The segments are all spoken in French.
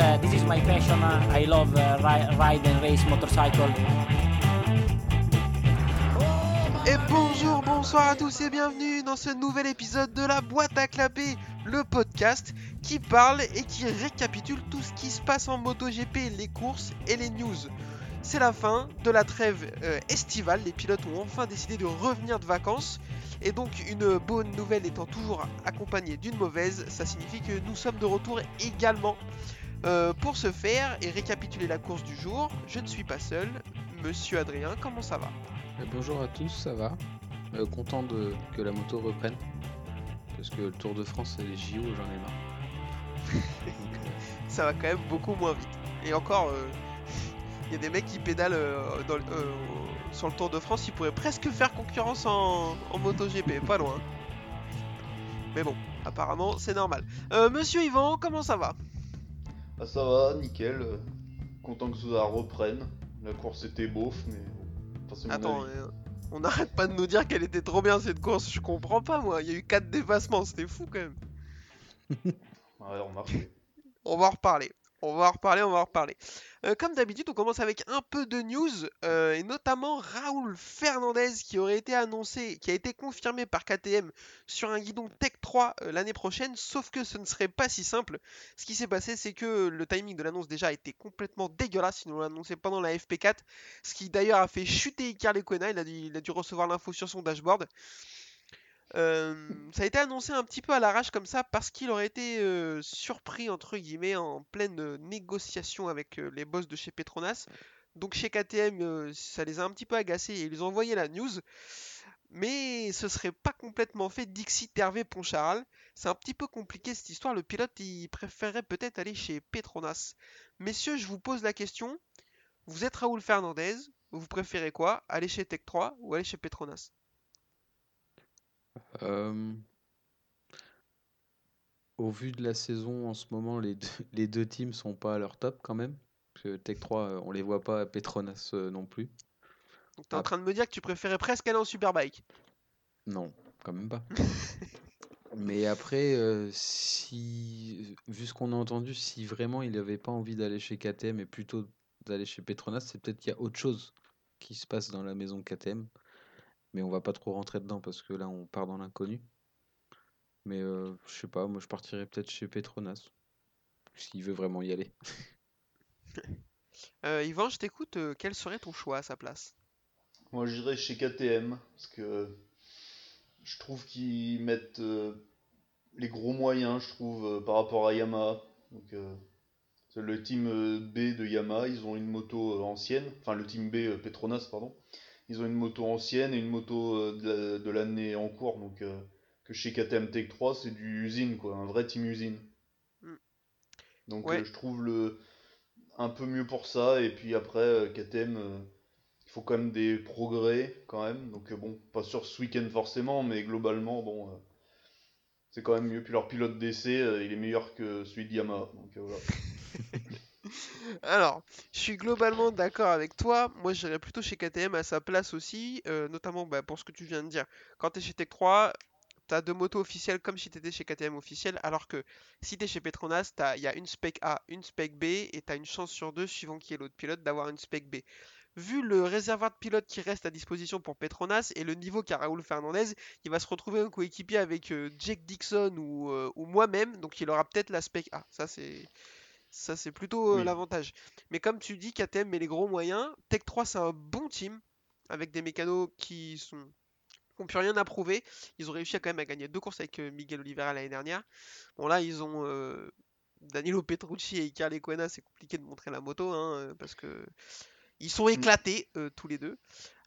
uh, this is my passion. I love uh, ri- ride and race motorcycle. Et bonjour, bonsoir à tous et bienvenue dans ce nouvel épisode de la boîte à clapper, le podcast qui parle et qui récapitule tout ce qui se passe en MotoGP, les courses et les news. C'est la fin de la trêve euh, estivale, les pilotes ont enfin décidé de revenir de vacances. Et donc une bonne nouvelle étant toujours accompagnée d'une mauvaise, ça signifie que nous sommes de retour également. Euh, pour ce faire et récapituler la course du jour, je ne suis pas seul. Monsieur Adrien, comment ça va Euh, bonjour à tous, ça va Euh, Content de, que la moto reprenne. Parce que le Tour de France et les JO, j'en ai marre. Euh, Ça va quand même beaucoup moins vite. Et encore, il y a des mecs qui pédalent euh, dans euh, sur le Tour de France, ils pourraient presque faire concurrence en, en MotoGP, pas loin. Mais bon, apparemment c'est normal. Euh, Monsieur Yvan, comment ça va? Ah ça va, nickel. Content que ça reprenne. La course était beauf, mais. Enfin, Attends, on n'arrête pas de nous dire qu'elle était trop bien cette course, je comprends pas moi, il y a eu 4 dépassements, c'était fou quand même. Ouais. On va en reparler. On va en reparler, on va en reparler. Euh, comme d'habitude, on commence avec un peu de news, euh, et notamment Raoul Fernandez qui aurait été annoncé, qui a été confirmé par KTM sur un guidon Tech 3 euh, l'année prochaine, sauf que ce ne serait pas si simple. Ce qui s'est passé, c'est que le timing de l'annonce déjà été complètement dégueulasse, ils l'ont annoncé pendant la FP4, ce qui d'ailleurs a fait chuter Iker Lecuona, il a dû, il a dû recevoir l'info sur son dashboard. Euh, ça a été annoncé un petit peu à l'arrache comme ça parce qu'il aurait été euh, surpris entre guillemets en pleine euh, négociation avec les boss de chez Petronas. Donc chez KTM, ça les a un petit peu agacés et ils ont envoyé la news. Mais ce serait pas complètement fait Dixit Hervé Poncharal. C'est un petit peu compliqué cette histoire. Le pilote il préférerait peut-être aller chez Petronas. Messieurs, je vous pose la question. Vous êtes Raoul Fernandez. Vous préférez quoi? Aller chez Tech 3 ou aller chez Petronas? Euh, au vu de la saison en ce moment, les deux, les deux teams sont pas à leur top quand même. Parce que Tech 3, euh, on les voit pas à Petronas euh, non plus. Donc t'es en train de me dire que tu préférais presque aller en Superbike. Non, quand même pas. Mais après, euh, si, vu ce qu'on a entendu, si vraiment il n'avait pas envie d'aller chez KTM et plutôt d'aller chez Petronas, c'est peut-être qu'il y a autre chose qui se passe dans la maison KTM. Mais on va pas trop rentrer dedans parce que là, on part dans l'inconnu. Mais euh, je sais pas, moi je partirais peut-être chez Petronas. S'il veut vraiment y aller. Euh, Yvan, je t'écoute, euh, quel serait ton choix à sa place? Moi j'irais chez KTM, parce que je trouve qu'ils mettent euh, les gros moyens, je trouve, euh, par rapport à Yamaha. Donc, euh, c'est le team B de Yamaha, ils ont une moto ancienne, enfin le team B euh, Petronas, pardon. Ils ont une moto ancienne et une moto euh, de la- de l'année en cours, donc euh, que chez KTM Tech 3, c'est du usine, quoi, un vrai team usine. Mm. Donc Ouais. euh, je trouve le un peu mieux pour ça, et puis après, KTM, il faut quand même des progrès, quand même, donc bon, pas sur ce week-end forcément, mais globalement, bon, c'est quand même mieux, puis leur pilote d'essai, euh, il est meilleur que celui de Yamaha, donc euh, voilà. Alors, je suis globalement d'accord avec toi. Moi, j'irais plutôt chez KTM à sa place aussi, euh, notamment bah, pour ce que tu viens de dire. Quand tu es chez Tech 3, tu as deux motos officielles comme si tu étais chez KTM officiel, alors que si tu es chez Petronas, il y a une spec A, une spec B, et tu as une chance sur deux, suivant qui est l'autre pilote, d'avoir une spec B. Vu le réservoir de pilotes qui reste à disposition pour Petronas et le niveau qu'a Raoul Fernandez, il va se retrouver un coéquipier avec euh, Jake Dixon ou, euh, ou moi-même, donc il aura peut-être la spec A. Ça, c'est. Ça, c'est plutôt euh, Oui. l'avantage. Mais comme tu dis, KTM met les gros moyens. Tech 3, c'est un bon team avec des mécanos qui sont qui ont plus rien à prouver. Ils ont réussi à quand même à gagner deux courses avec euh, Miguel Oliveira l'année dernière. Bon là, ils ont euh, Danilo Petrucci et Iker Lecuona. C'est compliqué de montrer la moto hein, parce que ils sont éclatés euh, tous les deux.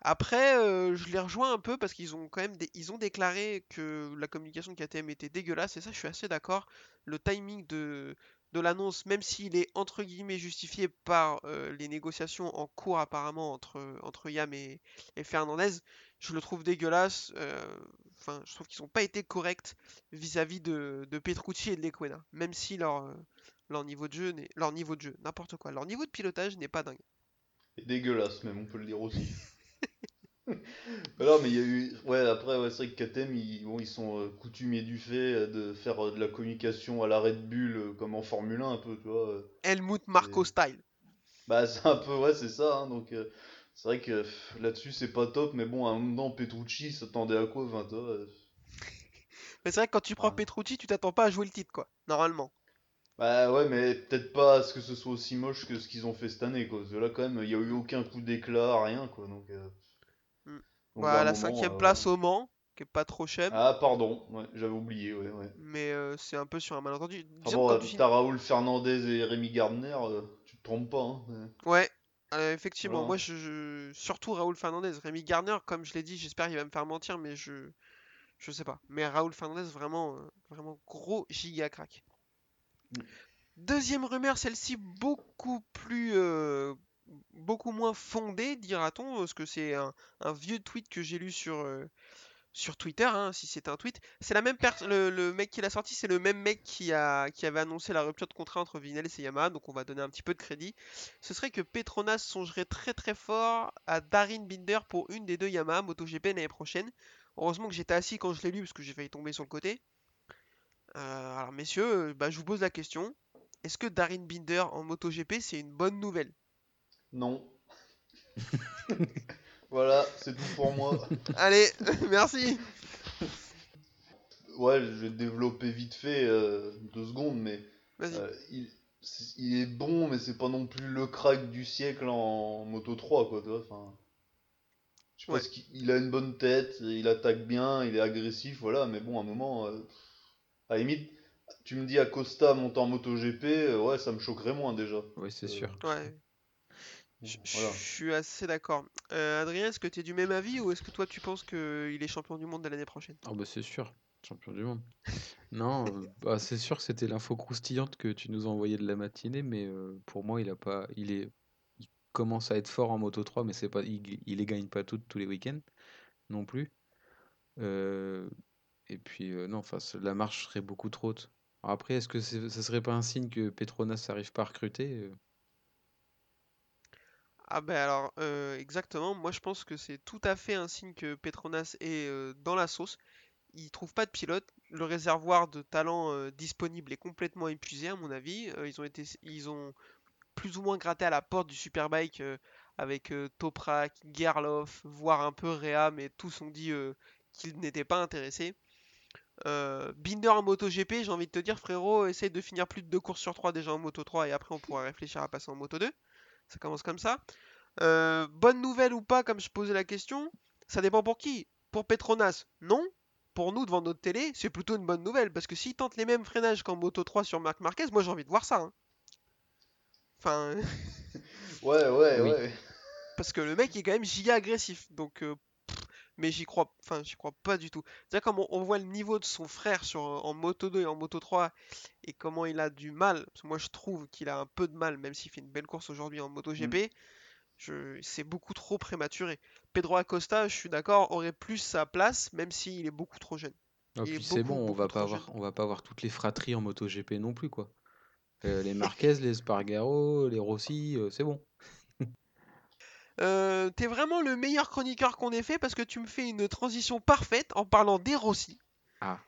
Après, euh, je les rejoins un peu parce qu'ils ont quand même ils ont déclaré que la communication de KTM était dégueulasse et ça, je suis assez d'accord. Le timing de de l'annonce, même s'il est entre guillemets justifié par euh, les négociations en cours apparemment entre, entre Yam et, Fernandez, je le trouve dégueulasse. euh, Enfin, je trouve qu'ils n'ont pas été corrects vis-à-vis de, de Petrucci et de Lequena, même si leur, euh, leur niveau de jeu, leur niveau de jeu, n'importe quoi, leur niveau de pilotage n'est pas dingue. Et dégueulasse même, on peut le dire aussi. non, mais il y a eu. Ouais, après, ouais, c'est vrai que KTM, ils, bon, ils sont euh, coutumiers du fait euh, de faire euh, de la communication à l'arrêt de bulle, euh, comme en Formule 1, un peu, tu vois. Helmut Marco Et- style. Bah, c'est un peu, ouais, c'est ça, hein, donc. c'est vrai que là-dessus, c'est pas top, mais bon, à un moment, Petrucci s'attendait à quoi, 20 heures euh, Mais c'est vrai que quand tu prends Ouais. Petrucci, tu t'attends pas à jouer le titre, quoi. Normalement. Bah ouais, mais peut-être pas à ce que ce soit aussi moche que ce qu'ils ont fait cette année, quoi. Parce que là, quand même, il y a eu aucun coup d'éclat, rien, quoi. Donc, euh. Donc, Voilà, un la cinquième euh, place au Mans, qui est pas trop chère, Ah, pardon, ouais, j'avais oublié, ouais, ouais. mais euh, c'est un peu sur un malentendu. Ah bon, quand tu t'as Raoul Fernandez et Rémi Gardner, euh, tu te trompes pas, hein. Ouais, euh, effectivement, Voilà. moi je, je- surtout Raoul Fernandez, Rémi Garner, comme je l'ai dit, j'espère qu'il va me faire mentir, mais je je sais pas. Mais Raoul Fernandez, vraiment, vraiment gros giga crack. Mm. Deuxième rumeur, celle-ci beaucoup plus, beaucoup moins fondée, dira-t-on, parce que c'est un, vieux tweet que j'ai lu sur euh, Twitter, hein, si c'est un tweet. C'est la même personne, le, le mec qui l'a sorti, c'est le même mec qui a qui avait annoncé la rupture de contrat entre Vinales et Yamaha, donc on va donner un petit peu de crédit ce serait que Petronas songerait très très fort à Darin Binder pour une des deux Yamaha MotoGP l'année prochaine. Heureusement que j'étais assis quand je l'ai lu parce que j'ai failli tomber sur le côté. Euh, alors messieurs, euh, bah, je vous pose la question. Est-ce que Darin Binder en MotoGP c'est une bonne nouvelle? Non. Voilà, c'est tout pour moi. Allez, merci Ouais, je vais développer vite fait euh, deux secondes, mais Vas-y. euh, il, c'est- il est bon, mais c'est pas non plus le crack du siècle en Moto 3, quoi, tu vois. Enfin, je Ouais. pense qu'il il a une bonne tête, il attaque bien, il est agressif, voilà, mais bon, à un moment, euh, à la limite, tu me dis Acosta monte en MotoGP, euh, ouais, ça me choquerait moins déjà. Oui, c'est Euh, sûr. Ouais, je je- Voilà. je suis assez d'accord. Euh, Adrien, est-ce que tu es du même avis ou est-ce que toi tu penses qu'il est champion du monde de l'année prochaine? Ah bah c'est sûr, champion du monde. Non, euh, bah, c'est sûr que c'était l'info croustillante que tu nous as envoyé de la matinée, mais euh, pour moi il a pas, il est, il commence à être fort en Moto 3, mais c'est pas, il, il les gagne pas toutes tous les week-ends non plus. Euh, et puis non, enfin la marche serait beaucoup trop haute. Alors Après, est-ce que c'est- ça serait pas un signe que Petronas n'arrive pas à recruter? Ah ben alors, euh, exactement, moi je pense que c'est tout à fait un signe que Petronas est euh, dans la sauce. Il trouve pas de pilote, le réservoir de talent euh, disponible est complètement épuisé à mon avis. Ils ont été, ils ont plus ou moins gratté à la porte du Superbike avec Toprak, Gerloff, voire un peu Rea, mais tous ont dit qu'ils n'étaient pas intéressés. Binder en MotoGP, j'ai envie de te dire frérot, essaye de finir plus de deux courses sur trois déjà en Moto 3 et après on pourra réfléchir à passer en Moto 2. Ça commence comme ça. Euh, bonne nouvelle ou pas, comme je posais la question, ça dépend pour qui. Pour Petronas, non. Pour nous, devant notre télé, c'est plutôt une bonne nouvelle, parce que s'il tente les mêmes freinages qu'en Moto 3 sur Marc Marquez, moi j'ai envie de voir ça. hein. Enfin, Ouais, ouais, Oui. ouais. parce que le mec est quand même giga agressif, donc... euh, mais j'y crois, enfin, j'y crois pas du tout. C'est-à-dire quand on, on voit le niveau de son frère sur, en Moto 2 et en Moto 3, et comment il a du mal, parce que moi je trouve qu'il a un peu de mal, même s'il fait une belle course aujourd'hui en Moto GP, je, c'est beaucoup trop prématuré. Pedro Acosta, je suis d'accord, aurait plus sa place, même s'il est beaucoup trop jeune. Ah, puis c'est bon, on va pas avoir, jeune. on va pas avoir toutes les fratries en MotoGP non plus quoi. Euh, les Marquez, les Spargaro, les Rossi, euh, c'est bon. Euh, t'es vraiment le meilleur chroniqueur qu'on ait fait parce que tu me fais une transition parfaite en parlant des Rossi. Ah.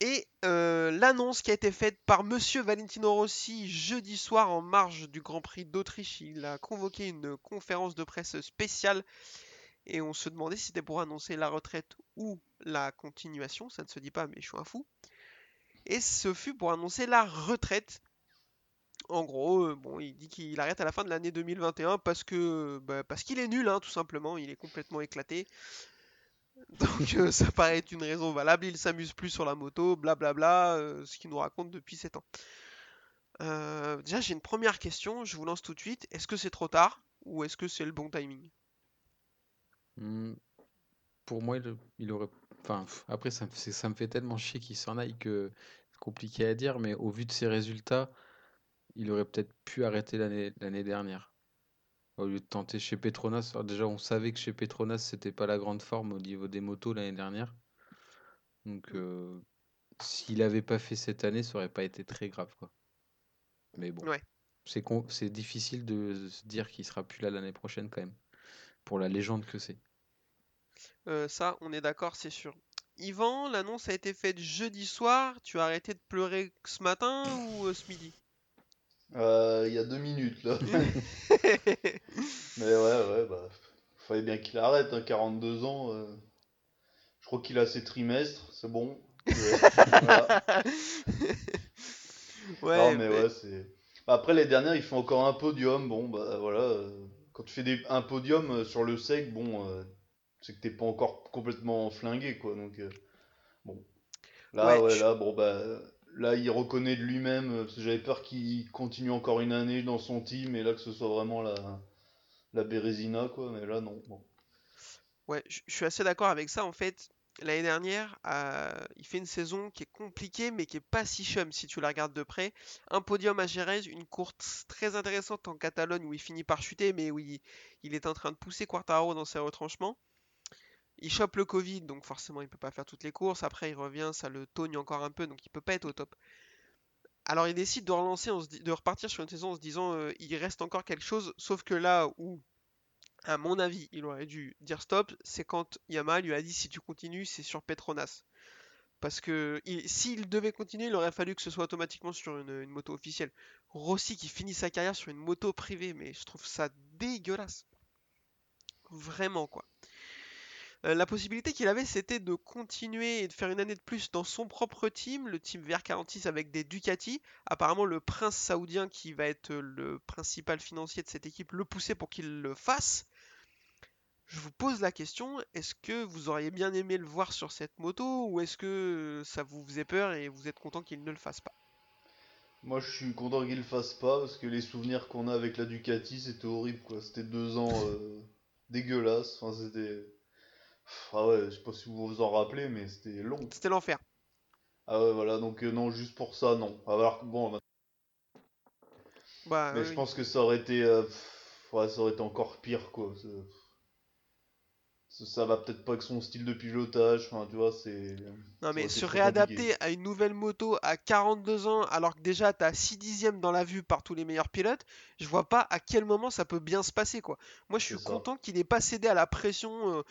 Et euh, l'annonce qui a été faite par Monsieur Valentino Rossi jeudi soir en marge du Grand Prix d'Autriche. Il a convoqué une conférence de presse spéciale et on se demandait si c'était pour annoncer la retraite ou la continuation. Ça ne se dit pas, mais je suis un fou. Et ce fut pour annoncer la retraite. En gros, euh, bon, il dit qu'il arrête à la fin de l'année 2021 parce que bah, parce qu'il est nul, hein, tout simplement. Il est complètement éclaté. Donc euh, ça paraît être une raison valable. Il s'amuse plus sur la moto, blablabla, euh, ce qu'il nous raconte depuis 7 ans. Déjà, j'ai une première question. Je vous lance tout de suite. Est-ce que c'est trop tard ou est-ce que c'est le bon timing? Hmm, Pour moi, il, aurait. Enfin, après, ça me fait tellement chier qu'il s'en aille que c'est compliqué à dire, mais au vu de ses résultats, il aurait peut-être pu arrêter l'année dernière. Au lieu de tenter chez Petronas. Alors déjà, on savait que chez Petronas, c'était pas la grande forme au niveau des motos l'année dernière. Donc, euh, s'il avait pas fait cette année, ça aurait pas été très grave, quoi. Mais bon, Ouais. c'est con- c'est difficile de se dire qu'il sera plus là l'année prochaine quand même, pour la légende que c'est. Euh, ça, on est d'accord, c'est sûr. Yvan, l'annonce a été faite jeudi soir. Tu as arrêté de pleurer ce matin ou euh, ce midi? Euh, Il y a deux minutes là. Mais ouais, ouais, bah. Fallait bien qu'il arrête, hein, 42 ans. euh. Je crois qu'il a ses trimestres, c'est bon. Voilà. Ouais, non, mais mais- ouais, c'est. Après, les dernières, il fait encore un podium. Bon, bah voilà. euh, Quand tu fais des... un podium euh, sur le sec, bon, euh, c'est que t'es pas encore complètement flingué, quoi. Donc, bon. Là, Ouais, ouais, je- là, bon, bah. Là, il reconnaît de lui-même, euh, parce que j'avais peur qu'il continue encore une année dans son team, et là, que ce soit vraiment la, la Bérésina, quoi. Mais là, non. Ouais, je suis assez d'accord avec ça. En fait, l'année dernière, euh, il fait une saison qui est compliquée, mais qui est pas si chum si tu la regardes de près. Un podium à Jerez, une course très intéressante en Catalogne où il finit par chuter, mais où il est en train de pousser Quartaro dans ses retranchements. Il chope le Covid, donc forcément il peut pas faire toutes les courses. Après, il revient, ça le togne encore un peu, donc il peut pas être au top. Alors il décide de relancer, de repartir sur une saison en se disant euh, il reste encore quelque chose, sauf que là où à mon avis, il aurait dû dire stop, c'est quand Yamaha lui a dit si tu continues, c'est sur Petronas. Parce que il- s'il devait continuer, il aurait fallu que ce soit automatiquement sur une moto officielle. Rossi qui finit sa carrière sur une moto privée, mais je trouve ça dégueulasse. Vraiment quoi. Euh, la possibilité qu'il avait, c'était de continuer et de faire une année de plus dans son propre team, le team VR46 avec des Ducati. Apparemment, le prince saoudien qui va être le principal financier de cette équipe le poussait pour qu'il le fasse. Je vous pose la question, est-ce que vous auriez bien aimé le voir sur cette moto ou est-ce que ça vous faisait peur et vous êtes content qu'il ne le fasse pas? Moi, je suis content qu'il le fasse pas, parce que les souvenirs qu'on a avec la Ducati, c'était horrible, quoi. C'était deux ans euh, dégueulasses. Enfin, c'était. Ah ouais, je sais pas si vous vous en rappelez, mais c'était long. C'était l'enfer. Ah ouais, voilà, donc euh, non, juste pour ça, non. Alors que bon, Bah, mais oui, je pense que ça aurait été. euh, pff, ouais, ça aurait été encore pire, quoi. Ça, ça va peut-être pas avec son style de pilotage, enfin, tu vois, c'est. Non mais se réadapter compliqué. à une nouvelle moto à 42 ans alors que déjà t'as 6 dixièmes dans la vue par tous les meilleurs pilotes, je vois pas à quel moment ça peut bien se passer quoi. Moi je suis content qu'il n'ait pas cédé à la pression. euh,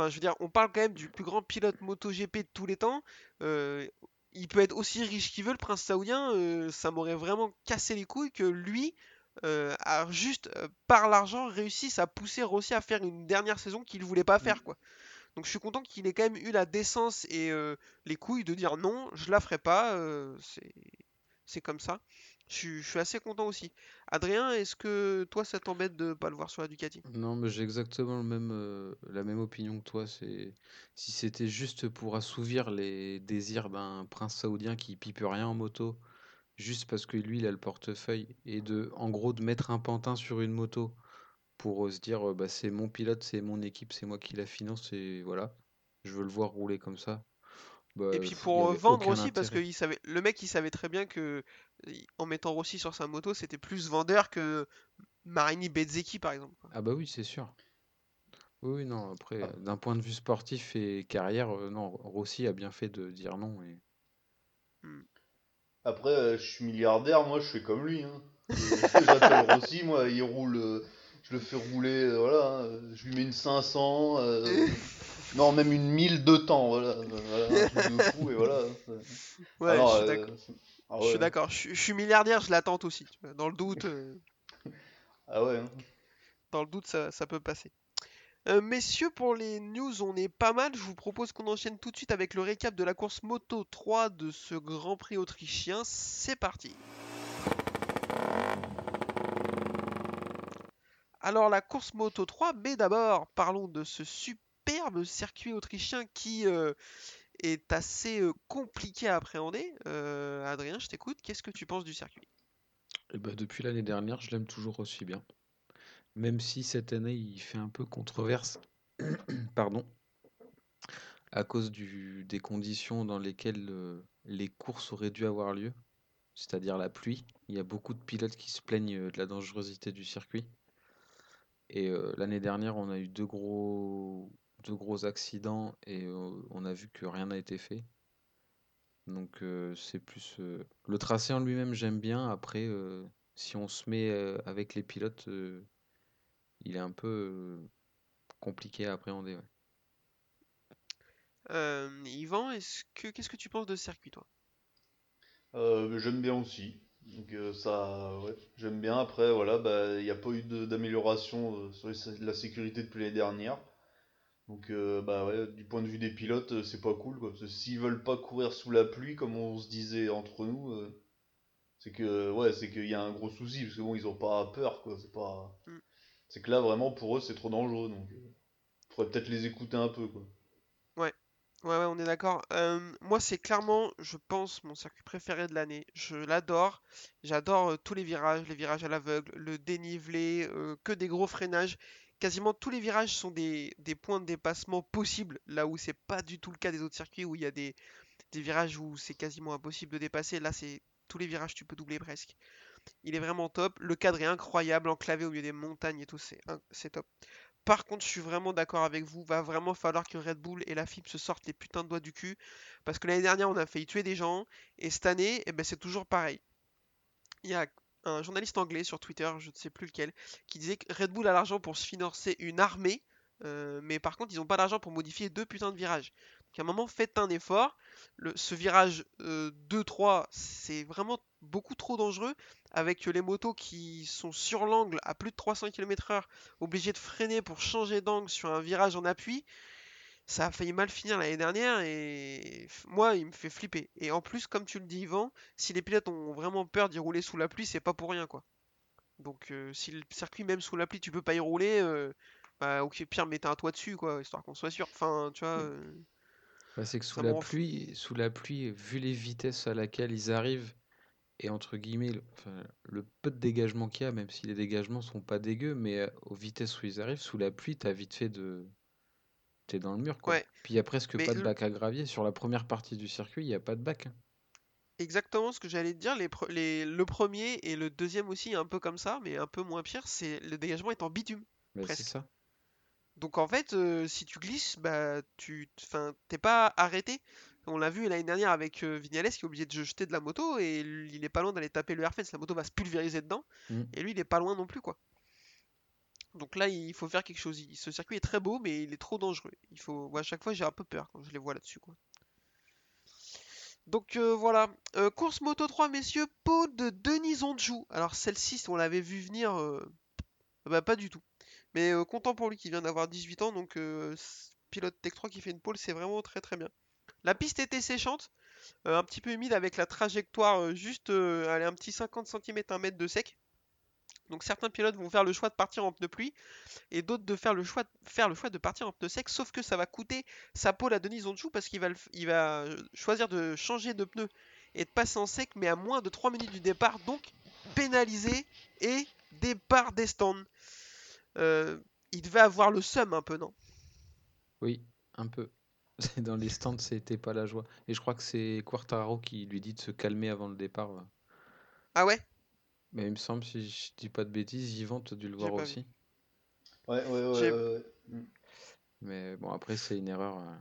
Enfin je veux dire, on parle quand même du plus grand pilote MotoGP de tous les temps. euh, il peut être aussi riche qu'il veut le prince saoudien, euh, ça m'aurait vraiment cassé les couilles que lui euh, a juste par l'argent réussisse à pousser Rossi à faire une dernière saison qu'il voulait pas faire quoi. Donc je suis content qu'il ait quand même eu la décence et les couilles de dire non, je la ferai pas, c'est comme ça. Je suis, assez content aussi. Adrien, est-ce que toi ça t'embête de pas le voir sur la? Non, mais j'ai exactement euh, la même opinion que toi. C'est si c'était juste pour assouvir les désirs d'un prince saoudien qui pipe rien en moto, juste parce que lui il a le portefeuille et de, en gros, de mettre un pantin sur une moto pour euh, se dire euh, bah c'est mon pilote, c'est mon équipe, c'est moi qui la finance et voilà, je veux le voir rouler comme ça. Bah, Et puis pour vendre aussi, parce que il savait, le mec il savait très bien que en mettant Rossi sur sa moto, c'était plus vendeur que Marini Bezzecchi par exemple. Ah bah oui, c'est sûr. Oui, non, après, Ah. d'un point de vue sportif et carrière, euh, non, Rossi a bien fait de dire non et Après, euh, je suis milliardaire, moi, je fais comme lui. Hein. Je- J'appelle Rossi, moi, il roule. euh, je le fais rouler, voilà. hein, Je lui mets une 500. non, même une 1000 de temps, voilà. euh, voilà un truc de fou, et voilà. Ouais, Alors, je suis euh, d'accord. ah Je suis d'accord. Je, suis je suis milliardaire, je l'attends aussi. tu vois. Dans le doute, euh, Ah ouais. hein. dans le doute, ça, ça peut passer. Euh, messieurs, pour les news, on est pas mal. Je vous propose qu'on enchaîne tout de suite avec le récap de la course Moto 3 de ce Grand Prix autrichien. C'est parti. Alors la course Moto 3, mais d'abord parlons de ce superbe circuit autrichien qui euh, est assez euh, compliqué à appréhender. Euh, Adrien, je t'écoute. Qu'est-ce que tu penses du circuit? Et bah, depuis l'année dernière, je l'aime toujours aussi bien. Même si cette année, il fait un peu controverse, pardon, à cause des conditions dans lesquelles les courses auraient dû avoir lieu, c'est-à-dire la pluie. Il y a beaucoup de pilotes qui se plaignent de la dangerosité du circuit. Et l'année dernière, on a eu deux gros, deux gros accidents et euh, on a vu que rien n'a été fait. Donc euh, c'est plus euh, le tracé en lui-même, j'aime bien. Après, euh, si on se met euh, avec les pilotes, euh, il est un peu euh, compliqué à appréhender. ouais. Euh, Yvan, est-ce que qu'est-ce que tu penses de ce circuit, toi? Euh, j'aime bien aussi. Donc euh, ça, ouais, j'aime bien. Après, voilà, bah, il n'y a pas eu de- d'amélioration euh, sur les- la sécurité depuis l'année dernière. Donc, euh, bah ouais, du point de vue des pilotes, euh, c'est pas cool, quoi. Parce que s'ils veulent pas courir sous la pluie, comme on se disait entre nous, euh, c'est que, ouais, c'est qu'il y a un gros souci. Parce que bon, ils ont pas peur, quoi. C'est pas, Mm. c'est que là, vraiment, pour eux, c'est trop dangereux. Donc, faudrait peut-être les écouter un peu, quoi. Ouais, ouais, ouais, on est d'accord. Euh, moi, c'est clairement, je pense, mon circuit préféré de l'année. Je l'adore. J'adore tous les virages, les virages à l'aveugle, le dénivelé, que des gros freinages. Quasiment tous les virages sont des, points de dépassement possibles, là où c'est pas du tout le cas des autres circuits où il y a des, virages où c'est quasiment impossible de dépasser. Là, c'est tous les virages, tu peux doubler presque. Il est vraiment top. Le cadre est incroyable, enclavé au milieu des montagnes et tout, c'est top. Par contre, je suis vraiment d'accord avec vous. Va vraiment falloir que Red Bull et la FIP se sortent les putains de doigts du cul. Parce que l'année dernière, on a failli tuer des gens. Et cette année, eh ben, c'est toujours pareil. Il y a un journaliste anglais sur Twitter, je ne sais plus lequel, qui disait que Red Bull a l'argent pour se financer une armée. euh, mais par contre, ils n'ont pas l'argent pour modifier deux putains de virages. Donc à un moment, faites un effort. Ce virage euh, 2-3, c'est vraiment beaucoup trop dangereux. Avec les motos qui sont sur l'angle à plus de 300 km/h obligé de freiner pour changer d'angle sur un virage en appui, ça a failli mal finir l'année dernière et moi il me fait flipper. Et en plus, comme tu le dis Yvan, si les pilotes ont vraiment peur d'y rouler sous la pluie, c'est pas pour rien quoi. Donc euh, si le circuit même sous la pluie tu peux pas y rouler, euh, bah ok pire mettez un toit dessus quoi, histoire qu'on soit sûr. Enfin tu vois, euh, Bah, c'est que sous la fou. pluie, sous la pluie, vu les vitesses à laquelle ils arrivent, et entre guillemets, le, enfin, le peu de dégagement qu'il y a, même si les dégagements sont pas dégueux, mais euh, aux vitesses où ils arrivent, sous la pluie, t'as vite fait de... T'es dans le mur, quoi. Ouais, Puis il y a presque mais pas de bac à gravier. Sur la première partie du circuit, il n'y a pas de bac. exactement ce que j'allais te dire. Les, le premier et le deuxième aussi un peu comme ça, mais un peu moins pire, c'est le dégagement est en bitume. Mais c'est ça. Donc en fait, euh, si tu glisses, bah tu, t'es pas arrêté. On l'a vu l'année dernière avec euh, Vignales qui est obligé de jeter de la moto et il est pas loin d'aller taper le airfence. La moto va se pulvériser dedans Mm. et lui il est pas loin non plus quoi. Donc là il faut faire quelque chose. Ce circuit est très beau mais il est trop dangereux. Il faut, à chaque fois j'ai un peu peur quand je les vois là-dessus. Donc euh, voilà, Euh, course moto 3 messieurs, peau de Denis Onjou. Alors celle-ci on l'avait vu venir, euh, bah pas du tout. Mais content pour lui qui vient d'avoir 18 ans, donc pilote Tech 3 qui fait une pole, c'est vraiment très très bien. La piste était séchante, un petit peu humide avec la trajectoire juste allez, un petit 50 cm, 1 mètre de sec. Donc certains pilotes vont faire le choix de partir en pneu pluie et d'autres de faire le choix de, faire le choix de partir en pneu sec, sauf que ça va coûter sa pole à Denis Onchou parce qu'il va, le f- il va euh, choisir de changer de pneu et de passer en sec, mais à moins de 3 minutes du départ, donc pénalisé et départ des stands. Euh, il devait avoir le seum un peu, non? Oui, un peu. Dans les stands, c'était pas la joie. Et je crois que c'est Quartaro qui lui dit de se calmer avant le départ. ouais. Ah ouais? Mais il me semble, si je dis pas de bêtises, Yvan, tu as dû le voir vu. aussi. Ouais, ouais, ouais. J'ai- ouais, ouais. Mais bon, après, c'est une erreur. euh,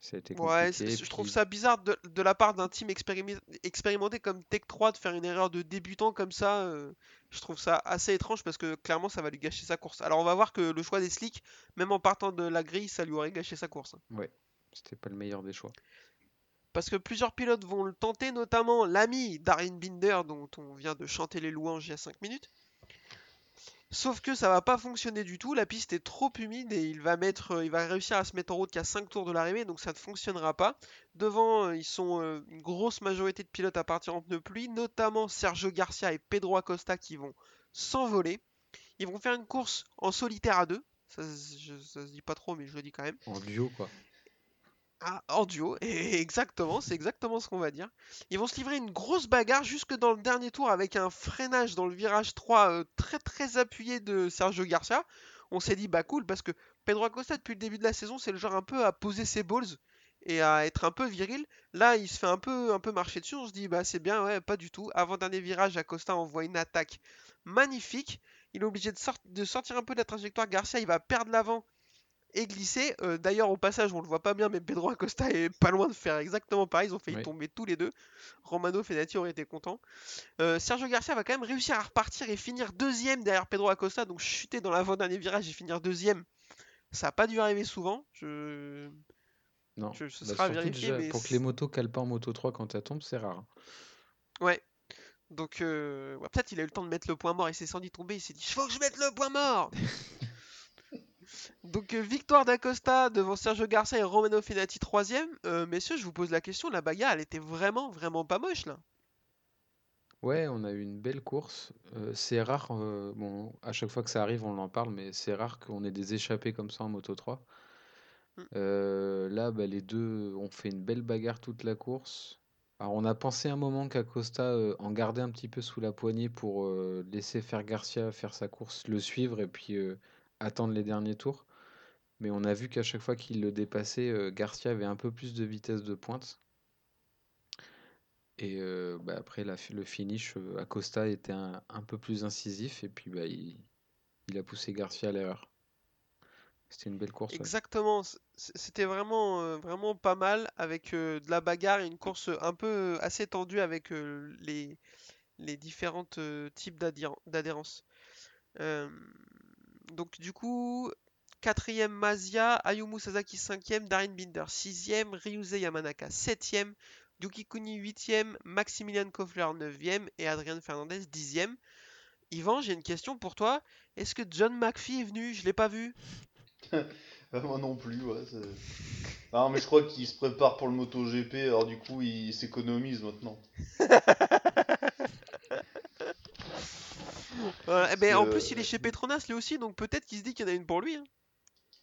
Ça a été Ouais, je trouve ça bizarre de, de la part d'un team expérimenté comme Tech 3 de faire une erreur de débutant comme ça. euh, je trouve ça assez étrange parce que clairement ça va lui gâcher sa course. Alors on va voir que le choix des slicks, même en partant de la grille, ça lui aurait gâché sa course. Ouais, c'était pas le meilleur des choix. Parce que plusieurs pilotes vont le tenter, notamment l'ami Darren Binder dont on vient de chanter les louanges il y a 5 minutes. Sauf que ça va pas fonctionner du tout, la piste est trop humide et il va euh, réussir à se mettre en route qu'à 5 tours de l'arrivée, donc ça ne fonctionnera pas. Devant, euh, ils sont euh, une grosse majorité de pilotes à partir en pneu pluie, notamment Sergio Garcia et Pedro Acosta qui vont s'envoler. Ils vont faire une course en solitaire à deux, ça, je- ça se dit pas trop mais je le dis quand même. En duo, quoi. Ah, en duo, et exactement, c'est exactement ce qu'on va dire. Ils vont se livrer une grosse bagarre jusque dans le dernier tour avec un freinage dans le virage 3 euh, très très appuyé de Sergio Garcia. On s'est dit bah cool parce que Pedro Acosta depuis le début de la saison c'est le genre un peu à poser ses balls et à être un peu viril. Là il se fait un peu un peu marcher dessus, on se dit bah c'est bien, ouais pas du tout. Avant dernier virage, Acosta envoie une attaque magnifique. Il est obligé de, sort- de sortir un peu de la trajectoire. Garcia il va perdre l'avant et glisser. Euh, D'ailleurs, au passage, on le voit pas bien, mais Pedro Acosta est pas loin de faire exactement pareil. Ils ont failli Oui. tomber tous les deux. Romano Fenati aurait été content. Euh, Sergio Garcia va quand même réussir à repartir et finir deuxième derrière Pedro Acosta, donc chuter dans l'avant-dernier virage et finir deuxième. Ça a pas dû arriver souvent. Je... Non. Je- ce Bah, sera vérifier, déjà, mais pour que les motos calent pas en moto 3 quand elles tombent, c'est rare. Ouais. Donc, euh, ouais, peut-être il a eu le temps de mettre le point mort, il s'est senti tomber, il s'est dit Faut que je mette le point mort Donc, euh, victoire d'Acosta devant Sergio Garcia et Romano Fenati, troisième. Euh, messieurs, je vous pose la question la bagarre, elle était vraiment, vraiment pas moche là. Ouais, on a eu une belle course. Euh, c'est rare, euh, bon, à chaque fois que ça arrive, on en parle, mais c'est rare qu'on ait des échappées comme ça en Moto 3. Mm. Euh, là, bah, les deux ont fait une belle bagarre toute la course. Alors, on a pensé un moment qu'Acosta en gardait un petit peu sous la poignée pour laisser faire Garcia faire sa course, le suivre et puis attendre les derniers tours. Mais on a vu qu'à chaque fois qu'il le dépassait, euh, Garcia avait un peu plus de vitesse de pointe. Et euh, bah, après le finish, euh, Acosta était un, peu plus incisif et puis bah, il, a poussé Garcia à l'erreur. C'était une belle course. Exactement, c'était vraiment, vraiment pas mal avec de la bagarre et une course un peu assez tendue avec les, différents types d'adhérence. Euh, donc du coup, quatrième Mazia, Ayumu Sasaki cinquième, Darin Binder sixième, Ryuze Yamanaka septième, Yuki Kuni huitième, Maximilian Kofler neuvième et Adrian Fernandez dixième. Yvan, j'ai une question pour toi. Est-ce que John McPhee est venu? Je l'ai pas vu. Ah, moi non plus, ouais. Non, mais je crois qu'il se prépare pour le MotoGP, alors du coup, il s'économise maintenant. Voilà, eh ben, en plus, il euh, est chez Petronas lui aussi, donc peut-être qu'il se dit qu'il y en a une pour lui. hein.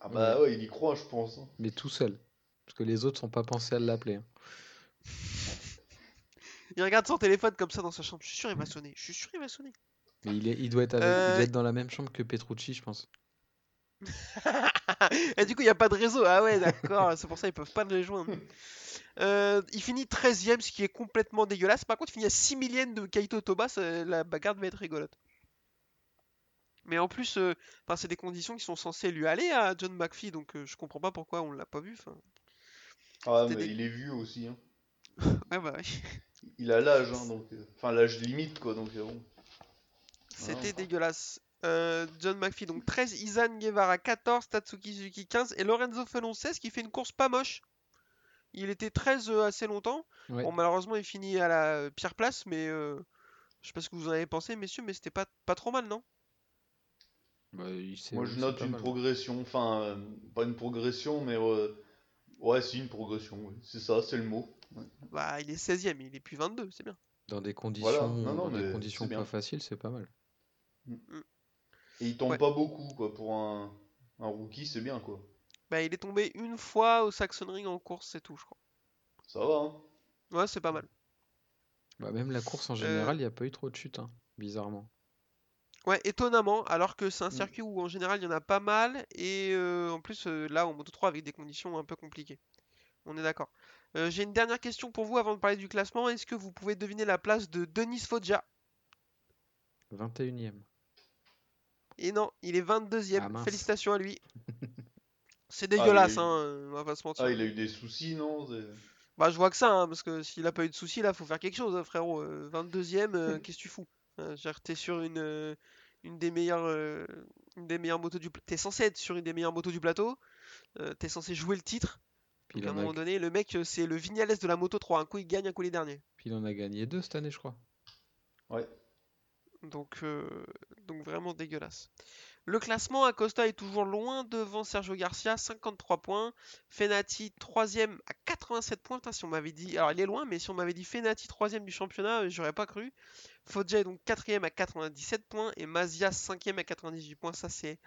Ah bah ouais, il y croit, je pense. hein. Mais tout seul. Parce que les autres sont pas pensés à l'appeler. hein. Il regarde son téléphone comme ça dans sa chambre. Je suis sûr, il va sonner. Je suis sûr, il va sonner. Mais il, est, il, doit être avec- il Euh, doit être dans la même chambre que Petrucci, je pense. Et du coup, il n'y a pas de réseau. Ah ouais, d'accord. C'est pour ça ils peuvent pas le rejoindre. Euh, il finit 13ème, ce qui est complètement dégueulasse. Par contre, il finit à 6 millièmes de Kaito Toba. La bagarre va être rigolote. Mais en plus, euh, enfin, c'est des conditions qui sont censées lui aller à John McPhee, donc euh, je comprends pas pourquoi on l'a pas vu. enfin. Ah, mais des- il est vu aussi. Hein. Ouais, bah, ouais. Il a l'âge, hein, donc. euh, Enfin, l'âge limite, quoi, donc euh, bon. C'était Ah. dégueulasse. Euh, John McPhee, donc 13, Izan Guevara 14, Tatsuki Suzuki 15 et Lorenzo Felon 16 qui fait une course pas moche. Il était 13 euh, assez longtemps. Ouais. Bon, malheureusement, il finit à la pire place, mais euh, je sais pas ce que vous en avez pensé, messieurs, mais c'était pas, pas trop mal, non? Bah, Moi, je c'est note une mal. progression. Enfin, euh, pas une progression, mais. euh, Ouais, si, une progression, oui. C'est ça, c'est le mot. Ouais. Bah, il est 16ème, il est plus 22, c'est bien. Dans des conditions, Non, non, dans des conditions c'est bien. pas faciles, c'est pas mal. Et il tombe Ouais. pas beaucoup, quoi. Pour un, un rookie, c'est bien, quoi. Bah, il est tombé une fois au Saxon Ring en course, c'est tout, je crois. Ça va, hein. Ouais, c'est pas mal. Bah, même la course en Euh, général, il n'y a pas eu trop de chutes, hein, bizarrement. Ouais, étonnamment, alors que c'est un Mm. circuit où en général il y en a pas mal, et euh, en plus euh, là en Moto 3 avec des conditions un peu compliquées. On est d'accord. Euh, J'ai une dernière question pour vous avant de parler du classement. Est-ce que vous pouvez deviner la place de Denis Foggia? 21ème. Et non, il est 22ème. Ah. Félicitations à lui. C'est il a dégueulasse, eu- hein, on va pas se mentir. Ah, il a eu des soucis, non? Bah, je vois que ça, hein, parce que s'il a pas eu de soucis, là, faut faire quelque chose, hein, frérot. Euh, 22ème, euh, qu'est-ce que tu fous? Dire, T'es sur une, euh, une des meilleures, euh, une des meilleures motos du, t'es censé être sur une des meilleures motos du plateau. euh, t'es censé jouer le titre. Puis Donc à un a... moment donné, le mec, euh, c'est le Vignales de la Moto 3. Un coup il gagne, un coup il est dernier. puis il en a gagné deux cette année, je crois. Ouais. Donc, euh, donc vraiment dégueulasse. Le classement, Acosta est toujours loin devant Sergio Garcia, 53 points. Fenati, 3ème à 87 points. Putain, si on m'avait dit. Alors, il est loin, mais si on m'avait dit Fenati, 3ème du championnat, euh, j'aurais pas cru. Foggia est donc 4ème à 97 points. Et Mazia, 5ème à 98 points. Ça, c'est.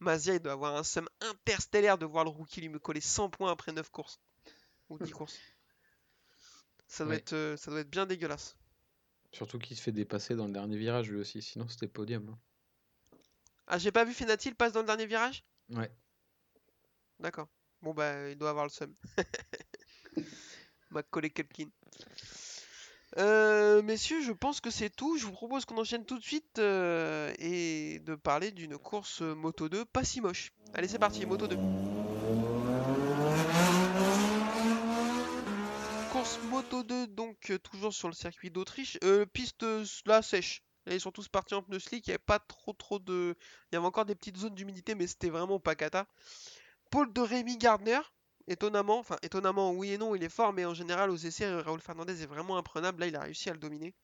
Mazia, il doit avoir un somme interstellaire de voir le rookie lui me coller 100 points après 9 courses. Ou 10 courses. Ça doit, Ouais. être, euh, ça doit être bien dégueulasse. Surtout qu'il se fait dépasser dans le dernier virage lui aussi, sinon c'était podium. hein. Ah, j'ai pas vu Fenati, il passe dans le dernier virage? Ouais. D'accord. Bon bah il doit avoir le seum. Macaulay Culkin. Euh, messieurs, je pense que c'est tout. Je vous propose qu'on enchaîne tout de suite euh, et de parler d'une course Moto 2 pas si moche. Allez, c'est parti, Moto 2. Course Moto 2, donc euh, toujours sur le circuit d'Autriche. Euh, piste là sèche. Là, ils sont tous partis en pneus slick. Il n'y avait pas trop trop de. Il y avait encore des petites zones d'humidité, mais c'était vraiment pas cata. Paul de Rémy Gardner, étonnamment, enfin étonnamment oui et non, il est fort, mais en général aux essais, Raoul Fernandez est vraiment imprenable. Là, il a réussi à le dominer.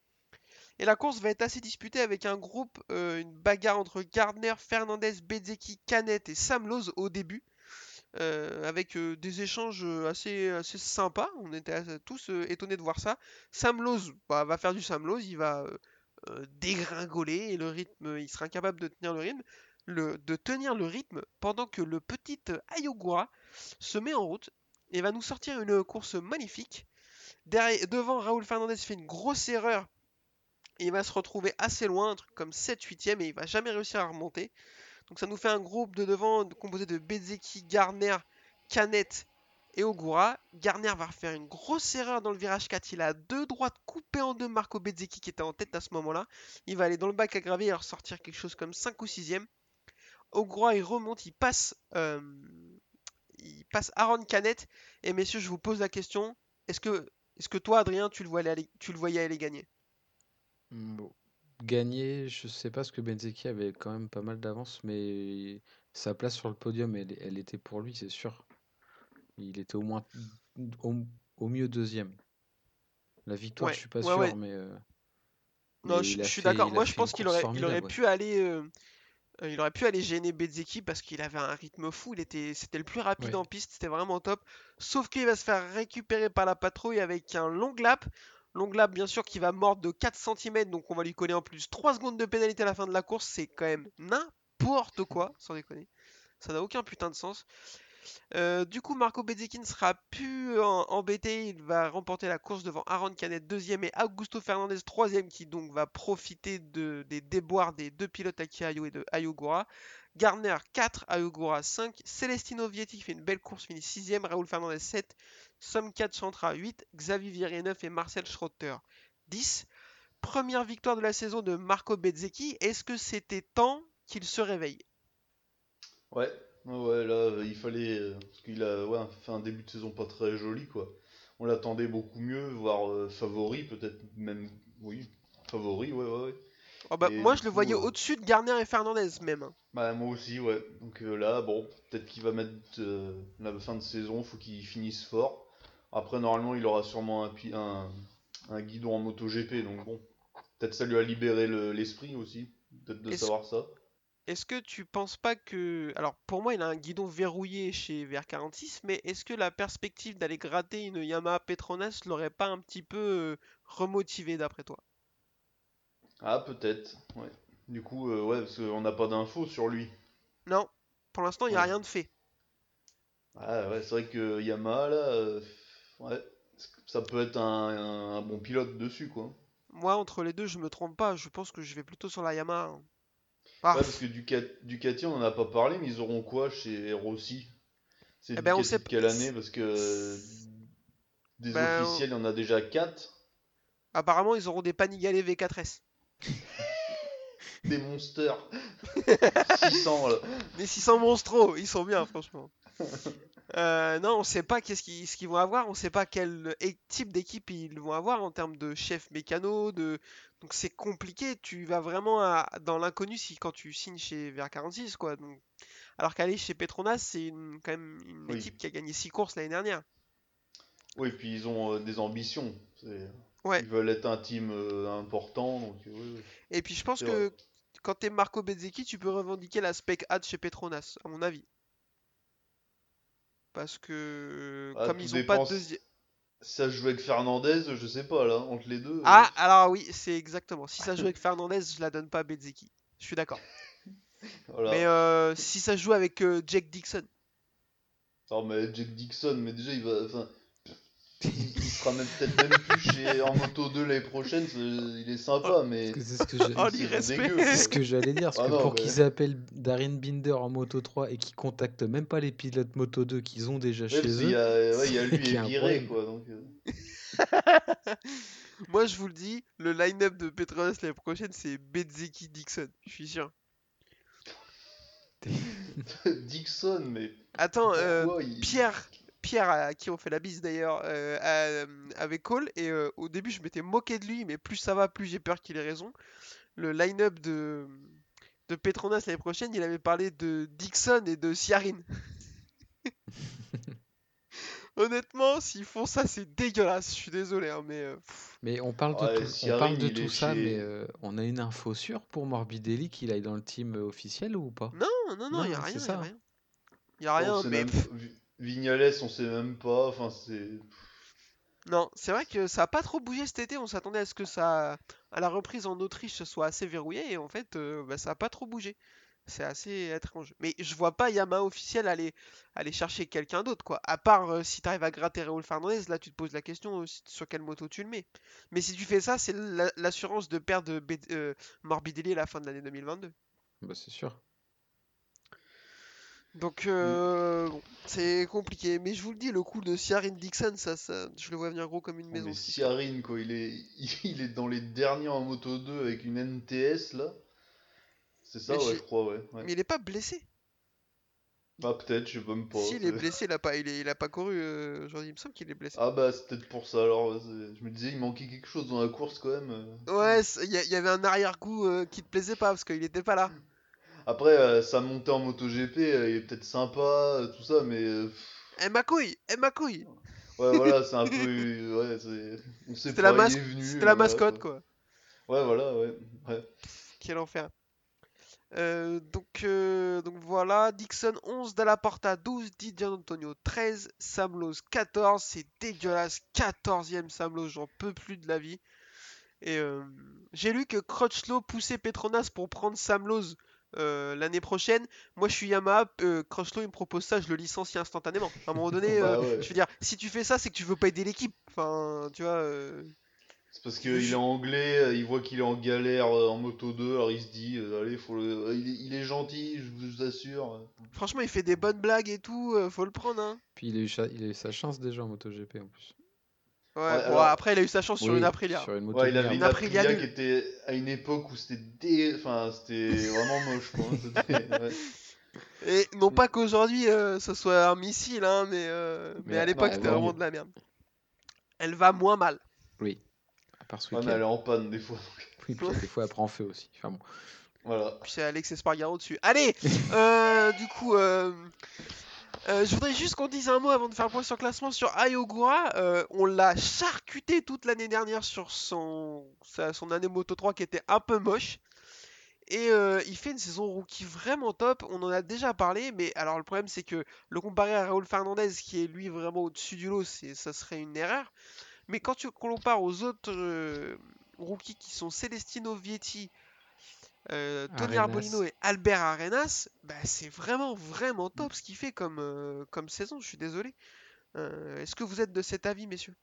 Et la course va être assez disputée avec un groupe, euh, une bagarre entre Gardner, Fernandez, Bezzecchi, Canet et Sam Lowe au début. euh, avec euh, des échanges assez, assez sympas. On était tous étonnés de voir ça. Sam Lowe bah, va faire du Sam Lowe, il va dégringoler et le rythme, il sera incapable de tenir le rythme, le, de tenir le rythme pendant que le petit euh, Ayogura se met en route et va nous sortir une course magnifique. Derrière, devant, Raoul Fernandez fait une grosse erreur et il va se retrouver assez loin, un truc comme 7-8ème, et il va jamais réussir à remonter. Donc ça nous fait un groupe de devant composé de Bezeki, Garner, Canet et Ogura. Garner va faire une grosse erreur dans le virage 4. Il a deux droites coupées en deux Marco Bezeki qui était en tête à ce moment-là. Il va aller dans le bac à gravier et ressortir quelque chose comme 5 ou 6ème. Ogura il remonte, il passe, euh, il Aaron Canet. Et messieurs, je vous pose la question. Est-ce que, est-ce que toi, Adrien, tu le, voyais aller, gagner? Bon. Gagner, je sais pas, parce que Benzeki avait quand même pas mal d'avance, mais sa place sur le podium, elle était pour lui, c'est sûr. Il était au moins au, au mieux deuxième. La victoire, Ouais, je suis pas ouais, sûr, ouais. mais, euh, Non, mais je, suis d'accord. Moi, je pense qu'il aurait, il aurait formidable, ouais. pu aller, euh, euh, il aurait pu aller gêner Bezzeki parce qu'il avait un rythme fou. Il était, c'était le plus rapide en piste. C'était vraiment top. Sauf qu'il va se faire récupérer par la patrouille avec un long lap. Long lap, bien sûr, qui va mordre de 4 cm. Donc, on va lui coller en plus 3 secondes de pénalité à la fin de la course. C'est quand même n'importe quoi, sans déconner. Ça n'a aucun putain de sens. Euh, du coup, Marco Bezzecchi ne sera plus embêté. Il va remporter la course devant Aaron Canet, deuxième, et Augusto Fernandez, troisième, qui donc va profiter de- des déboires des deux pilotes Aki Ayo et de Ayogura. Garner 4, Ayogura 5. Celestino Vietti qui fait une belle course, finit 6ème. Raoul Fernandez 7. Somme 4 Chantra 8. Xavier Viré 9 et Marcel Schrotter 10. Première victoire de la saison de Marco Bezzecchi. Est-ce que c'était temps qu'il se réveille? Ouais, ouais, ouais, là, euh, il fallait. euh, parce qu'il a ouais, fait un début de saison pas très joli, quoi. On l'attendait beaucoup mieux, voire euh, favori, peut-être même. Oui, favori, ouais, ouais, ouais. Oh bah, Et Moi, du je le coup, voyais euh, au-dessus de Garner et Fernandez même. hein. Bah, moi aussi, ouais. Donc euh, là, bon, peut-être qu'il va mettre euh, la fin de saison, faut qu'il finisse fort. Après, normalement, il aura sûrement un, pi- un, un guidon en MotoGP, donc bon. Peut-être ça lui a libéré le- l'esprit aussi, peut-être de Est-ce- savoir ça. Est-ce que tu penses pas que... Alors pour moi il a un guidon verrouillé chez VR46, mais est-ce que la perspective d'aller gratter une Yamaha Petronas l'aurait pas un petit peu euh, remotivé d'après toi? Ah, peut-être, ouais. Du coup, euh, ouais, parce qu'on n'a pas d'infos sur lui. Non, pour l'instant il n'y a Ouais. rien de fait. Ah ouais, c'est vrai que Yamaha, là, euh, ouais, ça peut être un bon pilote dessus, quoi. Moi entre les deux je me trompe pas, je pense que je vais plutôt sur la Yamaha. hein. Ah, Ouais, parce que Ducati, Ducati, on en a pas parlé, mais ils auront quoi chez Rossi? C'est Eh ben, on sait de quelle année? Parce que des Ben, on- officiels, il y en a déjà 4. apparemment ils auront des Panigale V4S. Des monsters. 600, là. Les 600 monstros, ils sont bien franchement. Euh, non, on sait pas qu'est-ce qu'ils ce qu'ils vont avoir, on sait pas quel type d'équipe ils vont avoir en termes de chef mécano, de donc c'est compliqué. Tu vas vraiment à- dans l'inconnu si quand tu signes chez VR46 quoi. Donc, alors qu'aller chez Petronas, c'est une- quand même une Oui. équipe qui a gagné 6 courses l'année dernière. Oui, puis ils ont euh, des ambitions. Ouais. Ils veulent être un team euh, important, donc oui, oui. Et puis je pense que vrai. quand t'es Marco Bezzecchi, tu peux revendiquer la spec ad chez Petronas, à mon avis. Parce que Ah, comme ils ont pas de deuxième. Si ça se joue avec Fernandez, je sais pas, là, entre les deux. euh, Ah, alors oui, c'est exactement. Si ça joue avec Fernandez, je la donne pas à Bezzecchi. Je suis d'accord. voilà. Mais euh, si ça joue avec euh, Jake Dixon, Non, mais Jack Dixon, mais déjà, il va. Enfin, il il sera même peut-être même plus chez, en Moto 2 l'année prochaine. Il est sympa, mais. Parce que C'est ce que j'ai- Oh, ce que j'allais dire. Parce Ah que non, pour mais- qu'ils appellent Darin Binder en Moto 3 et qu'ils contactent même pas les pilotes Moto 2 qu'ils ont déjà Ouais, chez parce qu'il y eux, a, ouais, il y a lui et viré, quoi. Donc, euh. moi je vous le dis, le line-up de Petronas l'année prochaine, c'est Bezzecchi Dixon. Je suis sûr. Dixon, mais. Attends, euh, il- Pierre, Pierre à qui on fait la bise d'ailleurs, euh, a- avec Cole, et euh, au début je m'étais moqué de lui, mais plus ça va, plus j'ai peur qu'il ait raison. Le line-up de, de Petronas l'année prochaine, il avait parlé de Dixon et de Ciarin. Honnêtement, s'ils font ça, c'est dégueulasse. Je suis désolé, hein, mais euh, Mais on parle de Ouais, tout, on Siarin, parle de il tout ça, chez- mais euh, on a une info sûre pour Morbidelli qu'il aille dans le team euh, officiel ou pas? non, non, non, il y a rien, c'est y a rien. Y a rien, sait mais même- pff, Vi- Vignales, on sait même pas. Enfin, c'est. non, c'est vrai que ça a pas trop bougé cet été. On s'attendait à ce que ça, à la reprise en Autriche, ce soit assez verrouillé, et en fait, euh, bah, ça a pas trop bougé. C'est assez étrange. Mais je vois pas Yamaha officiel aller, aller chercher quelqu'un d'autre, quoi. À part euh, si t'arrives à gratter Raoul Fernandez, là tu te poses la question euh, sur quelle moto tu le mets. Mais si tu fais ça, c'est la- l'assurance de perdre B- euh, Morbidelli à la fin de l'année 2022. Bah, c'est sûr. Donc, euh, bon, c'est compliqué. Mais je vous le dis, le coup de Ciarin Dixon, ça, ça, je le vois venir gros comme une Oh, maison. mais. Siarin, quoi, il est... il est dans les derniers en Moto 2 avec une NTS là. C'est ça, Mais ouais, je crois, ouais. ouais. Mais il est pas blessé. Ah, peut-être, je sais même pas. Si, il est blessé, il a pas, il est- il a pas couru. euh, aujourd'hui, il me semble qu'il est blessé. Ah, bah, c'est peut-être pour ça alors. Je me disais, il manquait quelque chose dans la course quand même. euh. Ouais, il y, avait un arrière-goût euh, qui te plaisait pas parce qu'il était pas là. Après, euh, sa montée en MotoGP, euh, il est peut-être sympa, euh, tout ça, mais. Eh ma couille, eh ma couille. Ouais, voilà, c'est un peu. Ouais, c'est. On sait C'était la, mas- venu. la mascotte quoi. Ouais, voilà, ouais. ouais. Quel enfer. Euh, donc, euh, donc voilà, Dixon 11, Dalla Porta 12, Di Gianantonio 13, Samlos 14, c'est dégueulasse, 14ème Samlos, j'en peux plus de la vie. Et euh, j'ai lu que Crutchlow poussait Petronas pour prendre Samlos euh, l'année prochaine. Moi je suis Yamaha, euh, Crutchlow il me propose ça, je le licencie instantanément. À un moment donné, Bah euh, ouais. je veux dire, si tu fais ça, c'est que tu veux pas aider l'équipe. Enfin, tu vois. euh, C'est parce qu'il est anglais, il voit qu'il est en galère euh, en Moto 2, alors il se dit, euh, allez, faut le... il, est, il est gentil, je vous assure. Franchement, il fait des bonnes blagues et tout, euh, faut le prendre. Hein. Puis il a eu, cha- il a eu sa chance déjà en MotoGP en plus. Ouais, Ouais, bon, alors- après, il a eu sa chance sur Oui, une Aprilia. Sur une moto Ouais, il avait une Une Aprilia qui était à une époque où c'était dé... enfin, c'était vraiment moche, quoi. Ouais. Et non pas qu'aujourd'hui euh, ce soit un missile, hein, mais, euh, mais, Mais à l'époque c'était vraiment mieux. de la merde. Elle va moins mal. Oui. À part ce Ouais, mais elle est en panne des fois. Oui, puis des fois elle prend feu aussi. Enfin bon. Voilà. Puis c'est Alex Espargaro dessus. Allez euh, Du coup, euh, je voudrais juste qu'on dise un mot avant de faire point sur le classement sur Ayogura. Euh, on l'a charcuté toute l'année dernière sur son, année Moto 3 qui était un peu moche. Et euh, il fait une saison rookie vraiment top, on en a déjà parlé, mais alors le problème c'est que le comparer à Raúl Fernandez qui est lui vraiment au-dessus du lot, ça serait une erreur. Mais quand tu compares aux autres rookies qui sont Celestino Vietti, euh, Tony Arenas. Arbolino et Albert Arenas, bah, c'est vraiment vraiment top ce qu'il fait comme, euh, comme saison, je suis désolé. Euh, est-ce que vous êtes de cet avis, messieurs?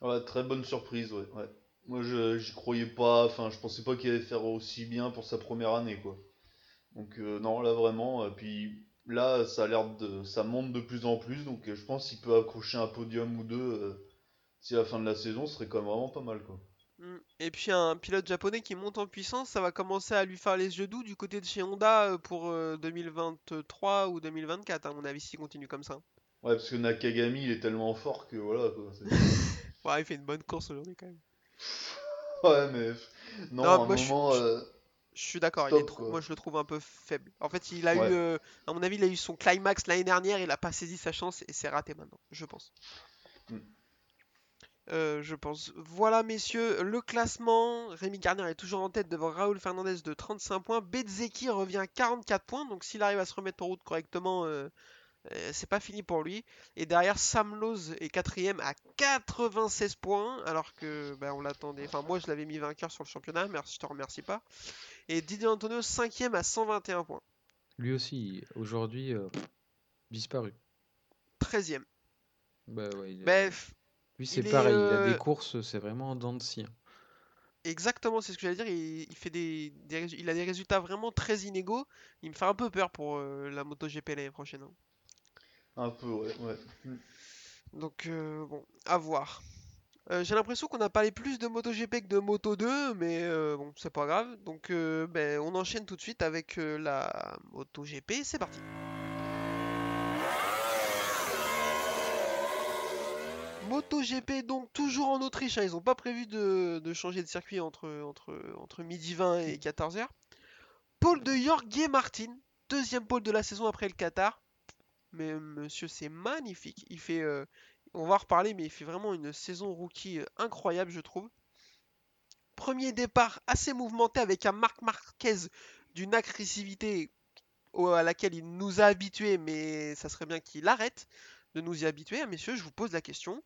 Ouais, très bonne surprise, ouais. ouais. Moi, je j'y croyais pas, enfin, je pensais pas qu'il allait faire aussi bien pour sa première année, quoi. Donc, euh, non, là, vraiment, euh, puis là, ça a l'air de... ça monte de plus en plus, donc euh, je pense qu'il peut accrocher un podium ou deux euh, si à la fin de la saison, ce serait quand même vraiment pas mal, quoi. Et puis un pilote japonais qui monte en puissance, ça va commencer à lui faire les yeux doux du côté de chez Honda euh, pour euh, 2023 ou 2024, à mon avis, s'il continue comme ça. Ouais, parce que Nakagami, il est tellement fort que voilà, quoi. Ouais, il fait une bonne course aujourd'hui quand même. Ouais, mais... Non, Non, à un moi, je- moment... je- euh, Je suis d'accord, moi je le trouve un peu faible. En fait, il a Ouais. eu, euh, à mon avis, il a eu son climax l'année dernière, il a pas saisi sa chance et c'est raté maintenant, je pense. Mm. Euh, je pense. Voilà, messieurs, le classement. Rémi Garnier est toujours en tête devant Raúl Fernandez de 35 points. Bezeki revient à 44 points, donc s'il arrive à se remettre en route correctement, euh, euh, c'est pas fini pour lui. Et derrière, Sam Lowe est quatrième à 96 points, alors que ben, on l'attendait. Enfin, moi je l'avais mis vainqueur sur le championnat, merci, je te remercie pas. Et Didier Antonio, cinquième à 121 points. Lui aussi, aujourd'hui, disparu. 13ème. Bah ouais, il est- Bref, Lui, c'est il est, pareil. Il a euh, des courses, c'est vraiment en dents de scie. exactement, c'est ce que j'allais dire. Il, il fait des, il a des résultats vraiment très inégaux. Il me fait un peu peur pour euh, la MotoGP l'année prochaine. hein. Un peu, ouais, ouais. Donc, euh, bon, à voir. Euh, J'ai l'impression qu'on a parlé plus de MotoGP que de Moto 2, mais euh, bon, c'est pas grave. Donc, euh, ben, on enchaîne tout de suite avec euh, la MotoGP. C'est parti. MotoGP donc toujours en Autriche, hein, ils n'ont pas prévu de, changer de circuit entre, entre, entre midi 20 et 14h. Pôle de Jorge Martin, deuxième pôle de la saison après le Qatar. Mais monsieur, c'est magnifique. Il fait, euh, on va reparler, mais il fait vraiment une saison rookie euh, incroyable, je trouve. Premier départ assez mouvementé avec un Marc Marquez d'une agressivité à laquelle il nous a habitués, mais ça serait bien qu'il arrête de nous y habituer. Ah, messieurs, je vous pose la question.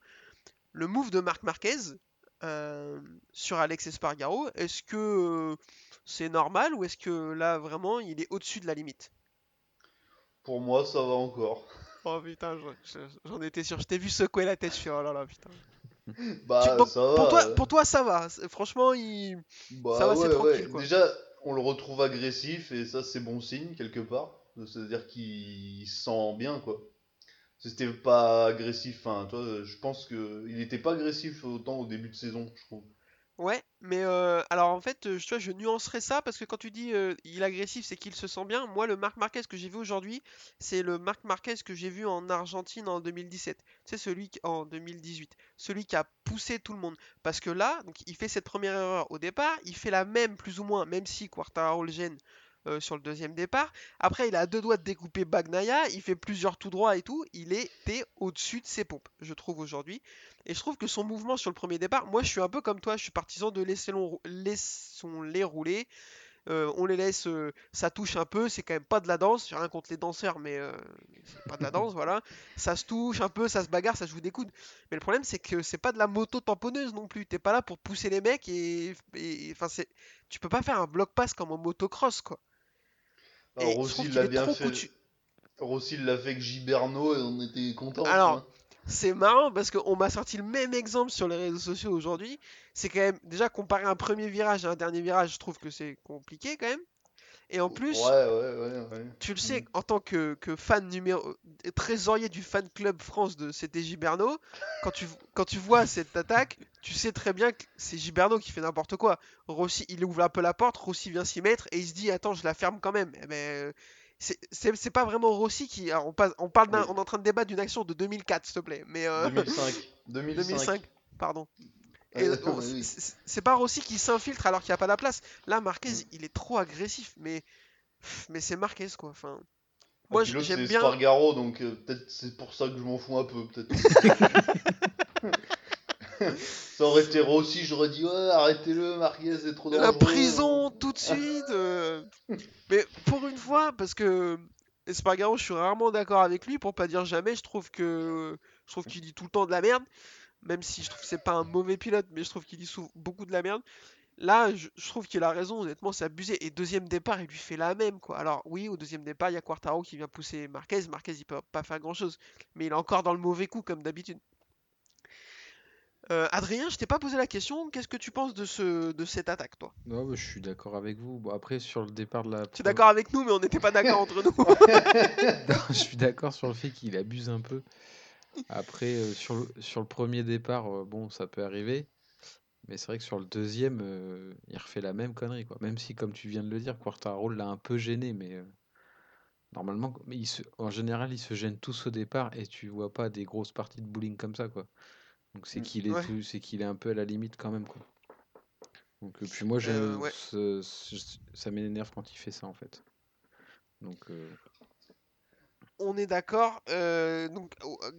Le move de Marc Marquez euh, sur Alex Espargaro, est-ce que euh, c'est normal ou est-ce que là vraiment il est au-dessus de la limite? Pour moi, ça va encore. Oh putain, je- je- j'en étais sûr. Je t'ai vu secouer la tête, je suis oh là là putain. Bah, Tu- ça va. pour, toi, pour toi, ça va. Franchement, il. Bah Ça va, c'est ouais, tranquille, ouais. quoi. Déjà, on le retrouve agressif et ça, c'est bon signe quelque part. C'est-à-dire qu'il se sent bien, quoi. C'était pas agressif. Enfin, toi, je pense que il était pas agressif autant au début de saison, je trouve. Ouais, mais euh, alors en fait, euh, tu vois, je nuancerais ça parce que quand tu dis euh, il est agressif, c'est qu'il se sent bien. Moi, le Marc Marquez que j'ai vu aujourd'hui, c'est le Marc Marquez que j'ai vu en Argentine en 2017. C'est celui qui, en 2018, celui qui a poussé tout le monde. Parce que là, donc, il fait cette première erreur au départ, il fait la même plus ou moins, même si Quartararo le gêne euh, sur le deuxième départ. Après, il a deux doigts de découper Bagnaia, il fait plusieurs tout droits et tout. Il était au-dessus de ses pompes, je trouve aujourd'hui. Et je trouve que son mouvement sur le premier départ, moi je suis un peu comme toi, je suis partisan de laisser laissons-les rouler. Euh, on les laisse, euh, ça touche un peu, c'est quand même pas de la danse, j'ai rien contre les danseurs, mais c'est pas de la danse, voilà. Ça se touche un peu, ça se bagarre, ça joue des coudes. Mais le problème c'est que c'est pas de la moto tamponneuse non plus, t'es pas là pour pousser les mecs et, enfin tu peux pas faire un bloc pass comme en motocross quoi. Et Rossi l'a bien fait. coutu- Rossi l'a fait avec Giberno et on était contents. Alors, hein. C'est marrant parce qu'on m'a sorti le même exemple sur les réseaux sociaux aujourd'hui. C'est quand même déjà comparer un premier virage à un dernier virage, je trouve que c'est compliqué quand même. Et en plus, Ouais, ouais, ouais, ouais. tu le sais, Mm. en tant que, que fan numéro euh, trésorier du fan club France de c'était Giberno, quand tu, quand tu vois cette attaque, tu sais très bien que c'est Giberno qui fait n'importe quoi. Rossi, il ouvre un peu la porte, Rossi vient s'y mettre et il se dit attends, je la ferme quand même. Eh ben, euh, c'est- pas vraiment Rossi qui. alors, on, passe, on, parle Oui. on est en train de débattre d'une action de 2004, s'il te plaît. Mais, euh, 2005. 2005. 2005, pardon. Ah, Et, oh, c'est- pas Rossi qui s'infiltre alors qu'il n'y a pas la place. Là, Marquez, Mm. il est trop agressif, mais, mais c'est Marquez quoi. Enfin, Ah, moi l'autre, j'aime c'est bien. Spargaro, donc euh, peut-être c'est pour ça que je m'en fous un peu, peut-être. ça aurait été Rossi, j'aurais dit ouais, arrêtez-le, Marquez, c'est trop dangereux. La prison tout de suite. euh. Mais pour une fois, parce que Espargaro, je suis rarement d'accord avec lui, pour pas dire jamais. Je trouve que je trouve qu'il dit tout le temps de la merde, même si je trouve que c'est pas un mauvais pilote, mais je trouve qu'il dit sou- beaucoup de la merde. Là, je, je trouve qu'il a raison, honnêtement, c'est abusé. Et deuxième départ, il lui fait la même, quoi. Alors, oui, au deuxième départ, il y a Quartaro qui vient pousser Marquez. Marquez, il peut pas faire grand-chose, mais il est encore dans le mauvais coup, comme d'habitude. Euh, Adrien, je t'ai pas posé la question. Qu'est-ce que tu penses de, ce, de cette attaque, toi? Non, bah, je suis d'accord avec vous. Bon, après, sur le départ de la. Tu es d'accord avec nous, mais on n'était pas d'accord entre nous. Non, je suis d'accord sur le fait qu'il abuse un peu. Après, euh, sur le, sur le premier départ, euh, bon, ça peut arriver. Mais c'est vrai que sur le deuxième, euh, il refait la même connerie, quoi. Même si, comme tu viens de le dire, Quartararo l'a un peu gêné, mais normalement, mais il se, en général, ils se gênent tous au départ et tu vois pas des grosses parties de bowling comme ça, quoi. Donc c'est Mm, qu'il est ouais. tout- c'est qu'il est un peu à la limite quand même, quoi. Donc puis moi, je, ouais. ce- ce- ça m'énerve quand il fait ça, en fait. Donc On est d'accord. euh, donc,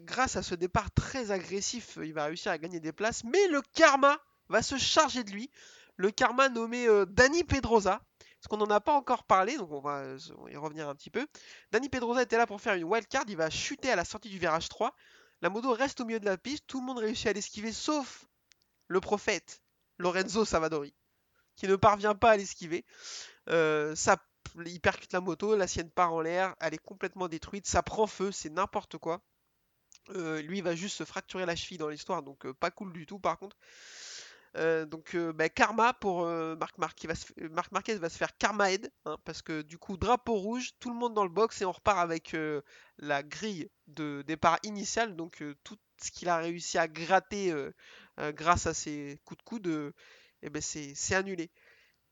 grâce à ce départ très agressif, il va réussir à gagner des places. Mais le karma va se charger de lui. Le karma nommé euh, Dani Pedrosa. Parce qu'on n'en a pas encore parlé, donc on va euh, y revenir un petit peu. Dani Pedrosa était là pour faire une wildcard. Il va chuter à la sortie du virage 3. La moto reste au milieu de la piste. Tout le monde réussit à l'esquiver, sauf le prophète Lorenzo Savadori, qui ne parvient pas à l'esquiver. Euh, il percute la moto, la sienne part en l'air, elle est complètement détruite, ça prend feu, c'est n'importe quoi. Euh, lui va juste se fracturer la cheville dans l'histoire, donc euh, pas cool du tout par contre. Euh, donc bah, karma pour Marc, Marquez va se faire karma aid, hein, parce que du coup drapeau rouge, tout le monde dans le box et on repart avec la grille de départ initial, donc tout ce qu'il a réussi à gratter grâce à ses coups de coude, eh ben, c'est annulé.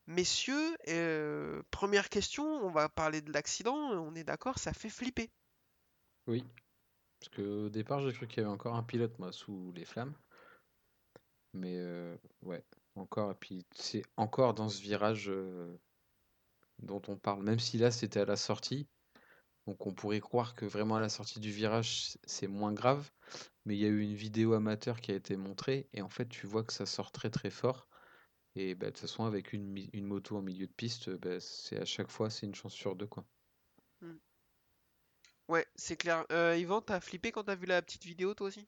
Messieurs, euh, première question, on va parler de l'accident, on est d'accord, ça fait flipper. Oui. Parce qu'au départ, j'ai cru qu'il y avait encore un pilote, moi, sous les flammes. Mais euh, ouais, encore. Et puis, c'est encore dans ce virage euh, dont on parle. Même si là, c'était à la sortie. Donc on pourrait croire que vraiment à la sortie du virage, c'est moins grave. Mais il y a eu une vidéo amateur qui a été montrée et en fait tu vois que ça sort très très fort. Et bah, de toute façon avec une, une moto en milieu de piste, bah, c'est à chaque fois c'est une chance sur deux quoi. Ouais, c'est clair. Euh, Yvan, t'as flippé quand t'as vu la petite vidéo toi aussi?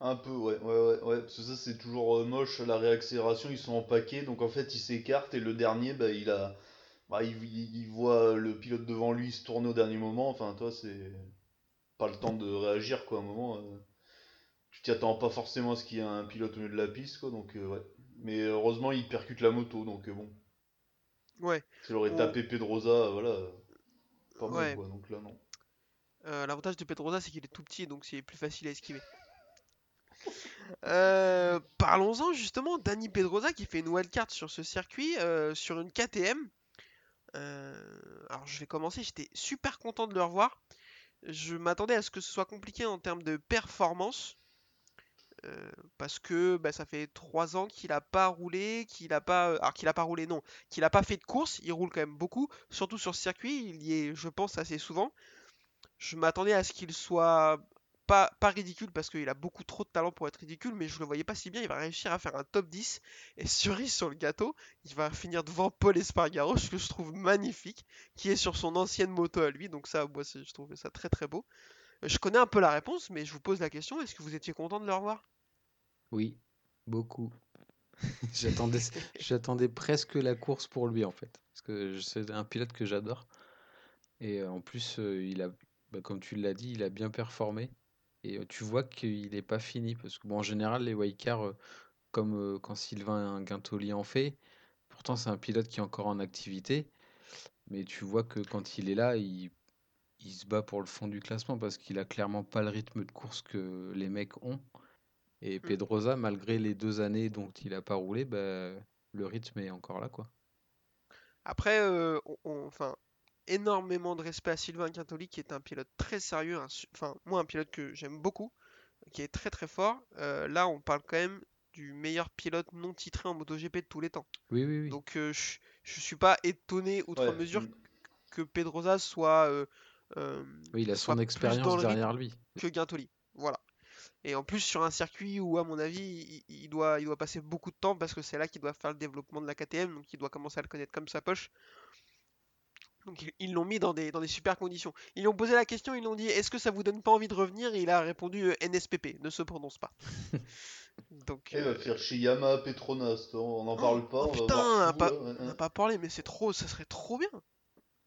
Un peu, ouais, ouais, ouais, ouais, parce que ça c'est toujours euh, moche, la réaccélération, ils sont en paquet, donc en fait ils s'écartent et le dernier, bah il a, bah, il, il- il voit le pilote devant lui se tourner au dernier moment, enfin toi c'est pas le temps de réagir quoi, à un moment, euh, tu t'y attends pas forcément à ce qu'il y ait un pilote au milieu de la piste quoi, donc euh, ouais. Mais heureusement il percute la moto, donc euh, bon, Ouais. s'il aurait tapé Pedrosa, euh, voilà, euh, pas Ouais. quoi, donc là non. Euh, l'avantage de Pedrosa, c'est qu'il est tout petit, donc c'est plus facile à esquiver. Euh, parlons-en justement, Dani Pedrosa qui fait une wildcard sur ce circuit, euh, sur une KTM. Alors je vais commencer, j'étais super content de le revoir. Je m'attendais à ce que ce soit compliqué en termes de performance. Euh, parce que bah, ça fait 3 ans qu'il a pas roulé, qu'il a pas, alors qu'il a pas roulé non, qu'il a pas fait de course, il roule quand même beaucoup, surtout sur ce circuit, il y est je pense assez souvent. Je m'attendais à ce qu'il soit pas, ridicule parce qu'il a beaucoup trop de talent pour être ridicule, mais je le voyais pas si bien. Il va réussir à faire un top 10 et cerise sur le gâteau, il va finir devant Paul Espargaro, ce que je trouve magnifique, qui est sur son ancienne moto à lui. Donc ça, moi, je trouve ça très très beau. Je connais un peu la réponse, mais je vous pose la question est-ce que vous étiez content de le revoir? Oui, beaucoup. J'attendais, presque la course pour lui en fait, parce que c'est un pilote que j'adore. Et euh, en plus, euh, il a, bah, comme tu l'as dit, il a bien performé. Et euh, tu vois qu'il n'est pas fini, parce que bon, en général, les wildcards, comme quand Sylvain Guintoli en fait, pourtant c'est un pilote qui est encore en activité, mais tu vois que quand il est là, il, il se bat pour le fond du classement, parce qu'il a clairement pas le rythme de course que les mecs ont. Et Pedrosa, malgré les deux années dont il a pas roulé, bah, le rythme est encore là, quoi. Après, euh, on- on- enfin, énormément de respect à Sylvain Quintoli, qui est un pilote très sérieux, un enfin, moi, un pilote que j'aime beaucoup, qui est très très fort. Euh, là, on parle quand même du meilleur pilote non titré en MotoGP de tous les temps. Oui, oui, oui. Donc, euh, je, je suis pas étonné outre Ouais, mesure mm. que Pedrosa soit, euh, Oui, il a son expérience derrière lui. que Guintoli. Voilà. Et en plus, sur un circuit où, à mon avis, il, il doit, il doit passer beaucoup de temps parce que c'est là qu'il doit faire le développement de la KTM, donc il doit commencer à le connaître comme sa poche. Donc ils- l'ont mis dans des, dans des super conditions. Ils lui ont posé la question, ils lui ont dit est-ce que ça vous donne pas envie de revenir? Et il a répondu euh, NSPP, ne se prononce pas. Donc, Et il va euh, faire chez Yamaha Petronas, on n'en parle pas, oh on va putain, voir on a fou, pas- ouais, ouais. n'a pas parlé, mais c'est trop, ça serait trop bien.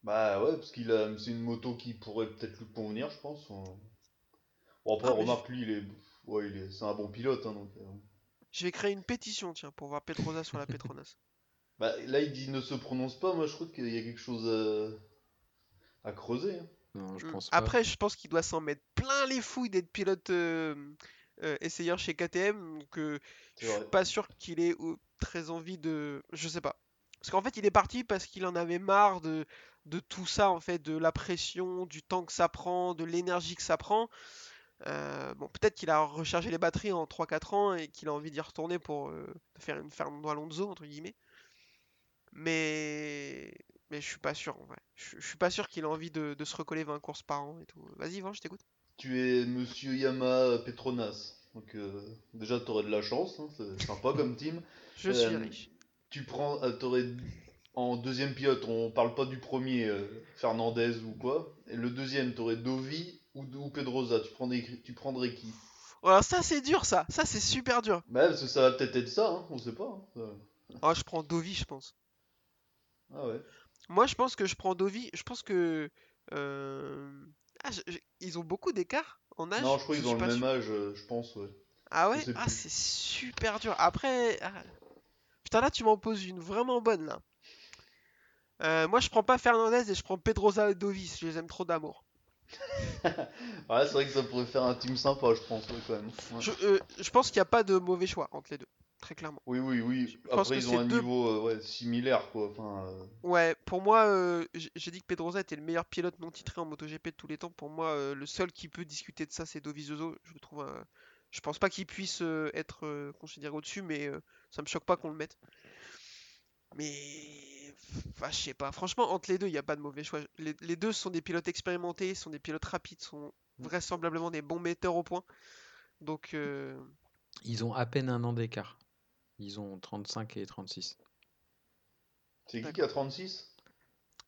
Bah ouais, parce qu'il a, c'est une moto qui pourrait peut-être lui convenir, je pense. on- Bon après, Ah, remarque lui, il est, ouais, il est, c'est un bon pilote, hein, donc. euh, Je vais créer une pétition, tiens, pour voir Petrosa sur la Petronas. Bah là, il dit ne se prononce pas. Moi, je trouve qu'il y a quelque chose à, à creuser. hein. Non, je Mm. pense pas. Après, je pense qu'il doit s'en mettre plein les fouilles d'être pilote euh, euh, essayeur chez KTM. Donc, euh, je suis vrai. pas sûr qu'il ait très envie de. Je sais pas. Parce qu'en fait, il est parti parce qu'il en avait marre de, de tout ça, en fait, de la pression, du temps que ça prend, de l'énergie que ça prend. Euh, bon, peut-être qu'il a rechargé les batteries en 3-4 ans et qu'il a envie d'y retourner pour euh, faire une Fernando Alonso, entre guillemets. Mais. Mais je suis pas sûr, en vrai. Je, je suis pas sûr qu'il a envie de, de se recoller 20 courses par an et tout. Vas-y, Van, je t'écoute. Tu es Monsieur Yamaha Petronas. Donc euh, déjà, t'aurais de la chance. hein, c'est sympa comme team. Je suis riche. Tu prends, t'aurais en deuxième pilote. On parle pas du premier euh, Fernandez ou quoi. Et le deuxième, t'aurais Dovi ou, ou Pedrosa. Tu prendrais, tu prendrais qui? Alors ça c'est dur ça, ça c'est super dur. Bah parce que ça va peut-être être ça. Hein, on sait pas. hein, ça. Ah je prends Dovi je pense. Ah ouais. Moi je pense que je prends Dovi, je pense que... euh, ah, je- ils ont beaucoup d'écart en âge non, je crois qu'ils ont le même sûr. âge. euh, Je pense. Ouais. Ah ouais? Ah c'est super dur. Après... ah. Putain là tu m'en poses une vraiment bonne là. Euh, moi je prends pas Fernandez et je prends Pedrosa et Dovi, je les aime trop d'amour. Ouais, c'est vrai que ça pourrait faire un team sympa, je pense, quand même. Ouais. Je, euh, je pense qu'il n'y a pas de mauvais choix entre les deux, très clairement. Oui, oui, oui. Je Après, ils ont un deux- niveau euh, ouais, similaire, quoi. Enfin, euh, Ouais, pour moi, j'ai dit que Pedrosa était le meilleur pilote non titré en MotoGP de tous les temps. Pour moi, le seul qui peut discuter de ça, c'est Dovizioso. Je le trouve, un- je pense pas qu'il puisse être considéré au-dessus, mais ça me choque pas qu'on le mette. Mais Enfin, je sais pas. Franchement, entre les deux, il n'y a pas de mauvais choix. Les, les deux sont des pilotes expérimentés, sont des pilotes rapides, sont Mm. vraisemblablement des bons metteurs au point. Donc, euh, Ils ont à peine un an d'écart. Ils ont 35 et 36. C'est qui qui a 36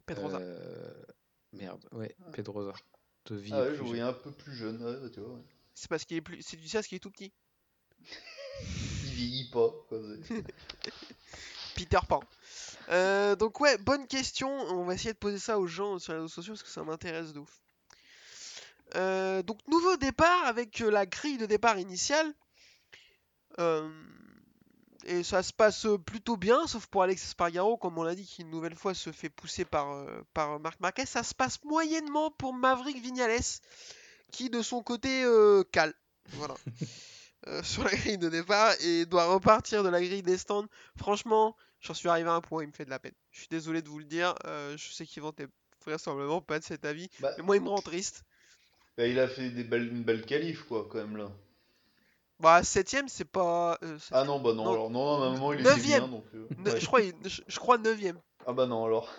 Pedrosa. Euh, Merde, ouais, Pedrosa. De vie Ah ouais, plus je voyais un peu plus jeune. Ouais, tu vois, ouais. C'est parce qu'il est plus. C'est du ça, parce qu'il est tout petit. Il vieillit pas. Peter Pan. Euh, donc ouais, bonne question. On va essayer de poser ça aux gens sur les réseaux sociaux parce que ça m'intéresse de ouf. Euh, donc nouveau départ avec euh, la grille de départ initiale. Euh, et ça se passe plutôt bien, sauf pour Alex Spargaro, comme on l'a dit, qui une nouvelle fois se fait pousser par, par Marc Marquez. Ça se passe moyennement pour Maverick Vignales, qui de son côté cale. Voilà. Sur la grille de départ et doit repartir de la grille des stands. Franchement, j'en suis arrivé à un point, il me fait de la peine. Je suis désolé de vous le dire, euh, je sais qu'Yvan t'es vraisemblablement pas de cet avis, Bah, mais moi il me rend triste. bah, il a fait des belles, une belle qualif, quoi, quand même, là. Bah, septième, c'est pas. euh, Ah non, bah non, Non. alors, non, non, à un moment, il était bien, donc... euh, ouais. je, crois, je, je crois neuvième. Ah bah non, alors...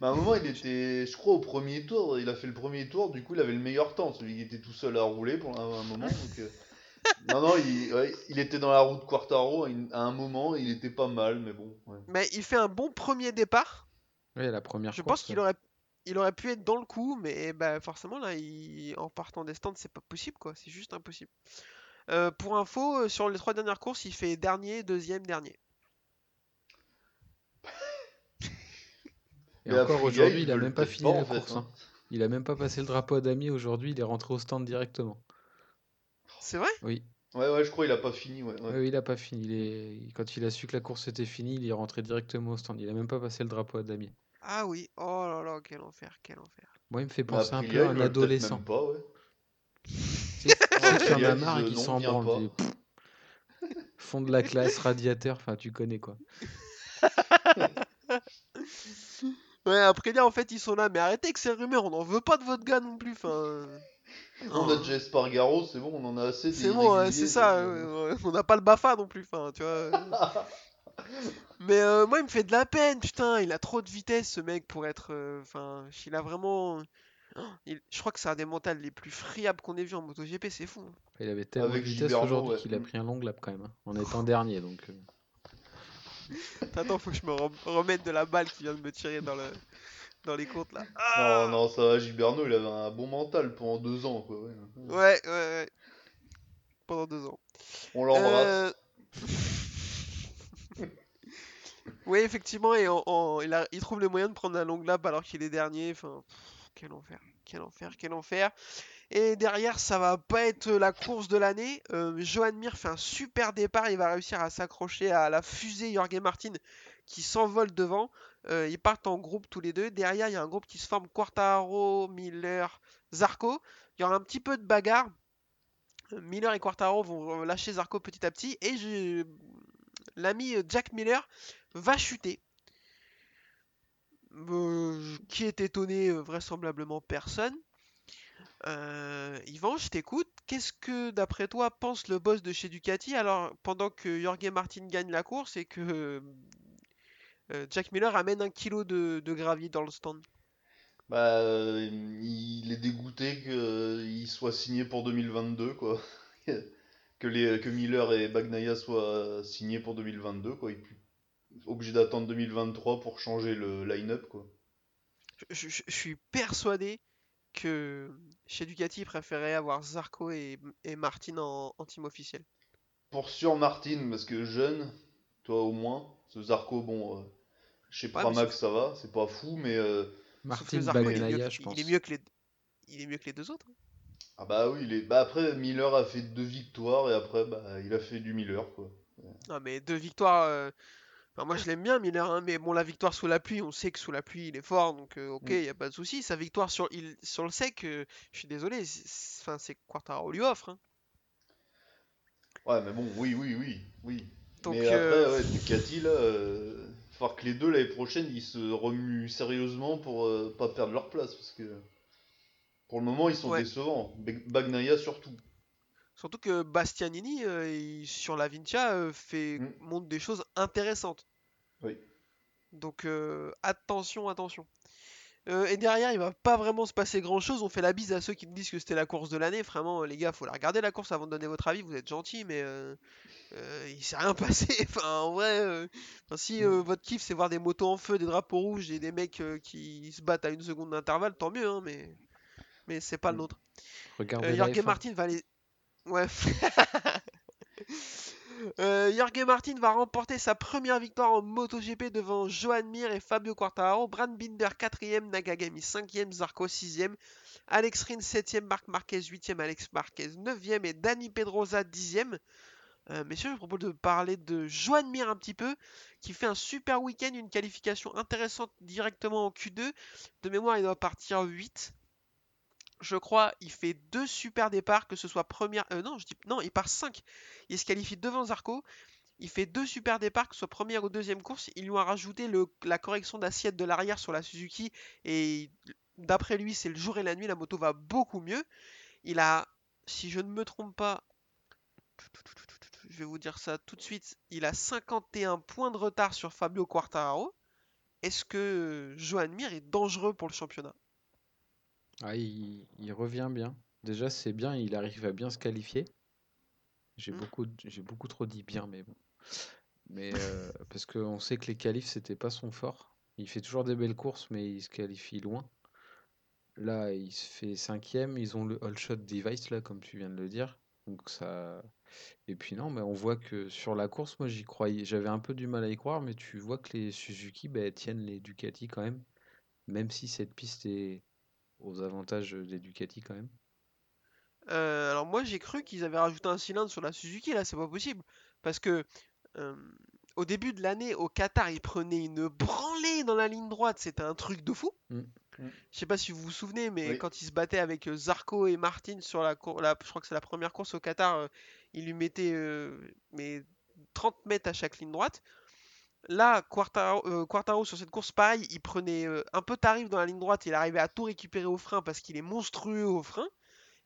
Bah, à un moment, il était, je crois, au premier tour, il a fait le premier tour, du coup, il avait le meilleur temps, celui qui était tout seul à rouler pour un, un moment, donc... Non, non, il, ouais, il était dans la route Quartaro à, un moment, il était pas mal, mais bon, ouais. Mais il fait un bon premier départ. Ouais, la première Je course, pense qu'il aurait, il aurait pu être dans le coup, mais bah, forcément là, il- en partant des stands, c'est pas possible quoi, c'est juste impossible. Euh, pour info, euh, sur les trois dernières courses, il fait dernier, deuxième, dernier. Et Mais encore aujourd'hui, il a même pas fini la fait, course. hein. hein. Il a même pas passé le drapeau à damier aujourd'hui, il est rentré au stand directement. C'est vrai? Oui, Ouais, ouais, je crois qu'il a pas fini, ouais. ouais. Ouais, oui, il a pas fini. Il est... Quand il a su que la course était finie, il est rentré directement au stand. Il a même pas passé le drapeau à damier. Ah oui, oh là là, quel enfer, quel enfer. Moi, il me fait penser un peu à un adolescent. même pas, ouais. Tu sais, tu sais qu'il y en Aprilia a marre et qui s'en pff, Fond de la classe, radiateur, enfin, tu connais quoi. Ouais, après là, en fait, ils sont là, mais arrêtez avec ces rumeurs, on n'en veut pas de votre gars non plus, enfin... On a déjà Espargaro, c'est bon, on en a assez. des C'est bon, ouais, c'est ça, euh, on n'a pas le BAFA non plus, enfin, tu vois... Mais euh, moi, il me fait de la peine, putain, il a trop de vitesse, ce mec, pour être... euh, Enfin, il a vraiment... Oh, il- Je crois que c'est un des mentales les plus friables qu'on ait vu en MotoGP, c'est fou. hein. Il avait tellement Avec de vitesse aujourd'hui ouais. qu'il a pris un long lap quand même. hein, En étant dernier, donc. Attends, faut que je me rem- remette de la balle qui vient de me tirer dans le... Dans les comptes, là. Non, Ah non, ça va, Giberno, il avait un bon mental pendant deux ans, quoi. ouais. Ouais, ouais, ouais. Pendant deux ans. On l'embrasse. Euh, oui, effectivement, et en- en- il, a- il trouve le moyen de prendre un long lap alors qu'il est dernier. Enfin, pff, quel enfer, quel enfer, quel enfer. Et derrière, ça va pas être la course de l'année. Euh, Johan Mir fait un super départ. Il va réussir à s'accrocher à la fusée Jorge Martin qui s'envole devant. Euh, ils partent en groupe tous les deux. Derrière, il y a un groupe qui se forme Quartaro, Miller, Zarco. Il y aura un petit peu de bagarre. Miller et Quartaro vont lâcher Zarco petit à petit et l'ami Jack Miller va chuter. Euh, qui est étonné euh, Vraisemblablement personne. Euh, Yvan, je t'écoute. Qu'est-ce que, d'après toi, pense le boss de chez Ducati? Alors pendant que Jorge Martin gagne la course et que euh, Jack Miller amène un kilo de, de gravier dans le stand Bah, euh, il est dégoûté qu'il soit signé pour 2022, quoi. que, les, que Miller et Bagnaia soient signés pour 2022, quoi. Il est obligé d'attendre 2023 pour changer le line-up, quoi. je, je- je suis persuadé que chez Ducati, ils préféraient avoir Zarco et, et Martin en, en team officiel. Pour sûr, Martin, parce que jeune, toi au moins, ce Zarco, bon, euh, chez Ouais, Pramac ça va, c'est pas fou, mais. euh, Sauf que Martin il est, mieux, Bagnaia, que- je pense. il est mieux que les, il est mieux que les deux autres. Ah bah oui, il est... bah après, Miller a fait deux victoires et après, bah, il a fait du Miller, quoi. Non, mais deux victoires. euh, enfin, moi, je l'aime bien, Miller, hein, mais bon, la victoire sous la pluie, on sait que sous la pluie, il est fort, donc euh, ok, Mm. il y a pas de souci. Sa victoire sur, il, sur le sec, euh, je suis désolé, c'est- c'est enfin, c'est Quartaro lui offre. hein. Ouais, mais bon, oui, oui, oui, oui. Donc, mais après, euh, ouais, Ducati, là, que les deux l'année prochaine, ils se remuent sérieusement pour euh, pas perdre leur place, parce que pour le moment, ils sont Ouais. décevants. Bagnaia surtout. Surtout que Bastianini, euh, il- sur la Vincia, euh, fait, Mm. montre des choses intéressantes. Oui. Donc attention, attention. Euh, et derrière, il va pas vraiment se passer grand chose. On fait la bise à ceux qui me disent que c'était la course de l'année. Vraiment, les gars, faut la regarder la course avant de donner votre avis. Vous êtes gentils, mais euh, euh, il s'est rien passé. enfin, en vrai, euh, enfin, si euh, votre kiff c'est voir des motos en feu, des drapeaux rouges et des mecs qui se battent à une seconde d'intervalle, tant mieux, hein, mais, mais c'est pas le Mm. nôtre. Regardez la Jorge F1. Martin va aller. Ouais. Euh, Jorge Martin va remporter sa première victoire en MotoGP devant Joan Mir et Fabio Quartararo. Brad Binder 4ème, Nagagami 5ème, Zarco 6ème, Alex Rins 7ème, Marc Marquez 8ème, Alex Marquez 9ème et Dani Pedrosa 10ème. Euh, messieurs, je vous propose de parler de Joan Mir un petit peu, qui fait un super week-end, une qualification intéressante directement en Q2. De mémoire, il doit partir 8 je crois, il fait deux super départs, que ce soit première. euh, non, je dis non, il part 5. Il se qualifie devant Zarco. Il fait deux super départs, que ce soit première ou deuxième course. Ils lui ont rajouté la correction d'assiette de l'arrière sur la Suzuki. Et d'après lui, c'est le jour et la nuit. La moto va beaucoup mieux. Il a, si je ne me trompe pas, je vais vous dire ça tout de suite. Il a 51 points de retard sur Fabio Quartararo. Est-ce que Joan Mir est dangereux pour le championnat? Ah, il, il revient bien. Déjà, c'est bien, il arrive à bien se qualifier. J'ai Mm. beaucoup, j'ai beaucoup trop dit bien, mais bon. Mais euh, parce qu'on sait que les qualifs, c'était pas son fort. Il fait toujours des belles courses, mais il se qualifie loin. Là, il se fait cinquième. Ils ont le all shot device là, comme tu viens de le dire. Donc ça. Et puis non, mais on voit que sur la course, moi j'y croyais. J'avais un peu du mal à y croire, mais tu vois que les Suzuki bah, tiennent les Ducati quand même, même si cette piste est aux avantages des Ducati quand même. Euh, alors moi j'ai cru qu'ils avaient rajouté un cylindre sur la Suzuki, là c'est pas possible. Parce que euh, au début de l'année au Qatar ils prenaient une branlée dans la ligne droite, c'était un truc de fou. Mm. Mm. Je sais pas si vous vous souvenez, mais Oui. quand ils se battaient avec euh, Zarco et Martin sur la course, je crois que c'est la première course au Qatar, euh, ils lui mettaient euh, mais 30 mètres à chaque ligne droite. Là, Quartaro, euh, Quartaro, sur cette course, pareil, il prenait euh, un peu tarif dans la ligne droite, il arrivait à tout récupérer au frein parce qu'il est monstrueux au frein.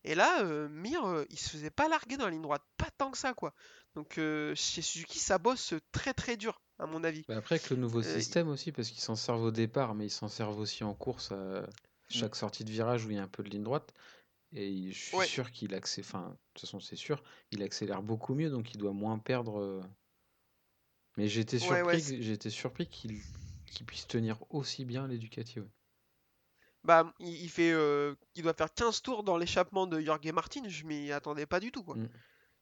Et là, euh, Mir, il se faisait pas larguer dans la ligne droite, pas tant que ça, quoi. Donc chez Suzuki, ça bosse très très dur, à mon avis. Bah, après, avec le nouveau système aussi, parce qu'ils s'en servent au départ, mais ils s'en servent aussi en course à chaque sortie de virage où il y a un peu de ligne droite. Et je suis Ouais. sûr qu'il accélère, enfin, de toute façon, c'est sûr, il accélère beaucoup mieux, donc il doit moins perdre. Mais j'étais surpris, ouais, j'étais surpris qu'il puisse tenir aussi bien les Ducati. ouais. Bah, il, fait, euh, il doit faire 15 tours dans l'échappement de Jorge Martin, je m'y attendais pas du tout, quoi. Mm.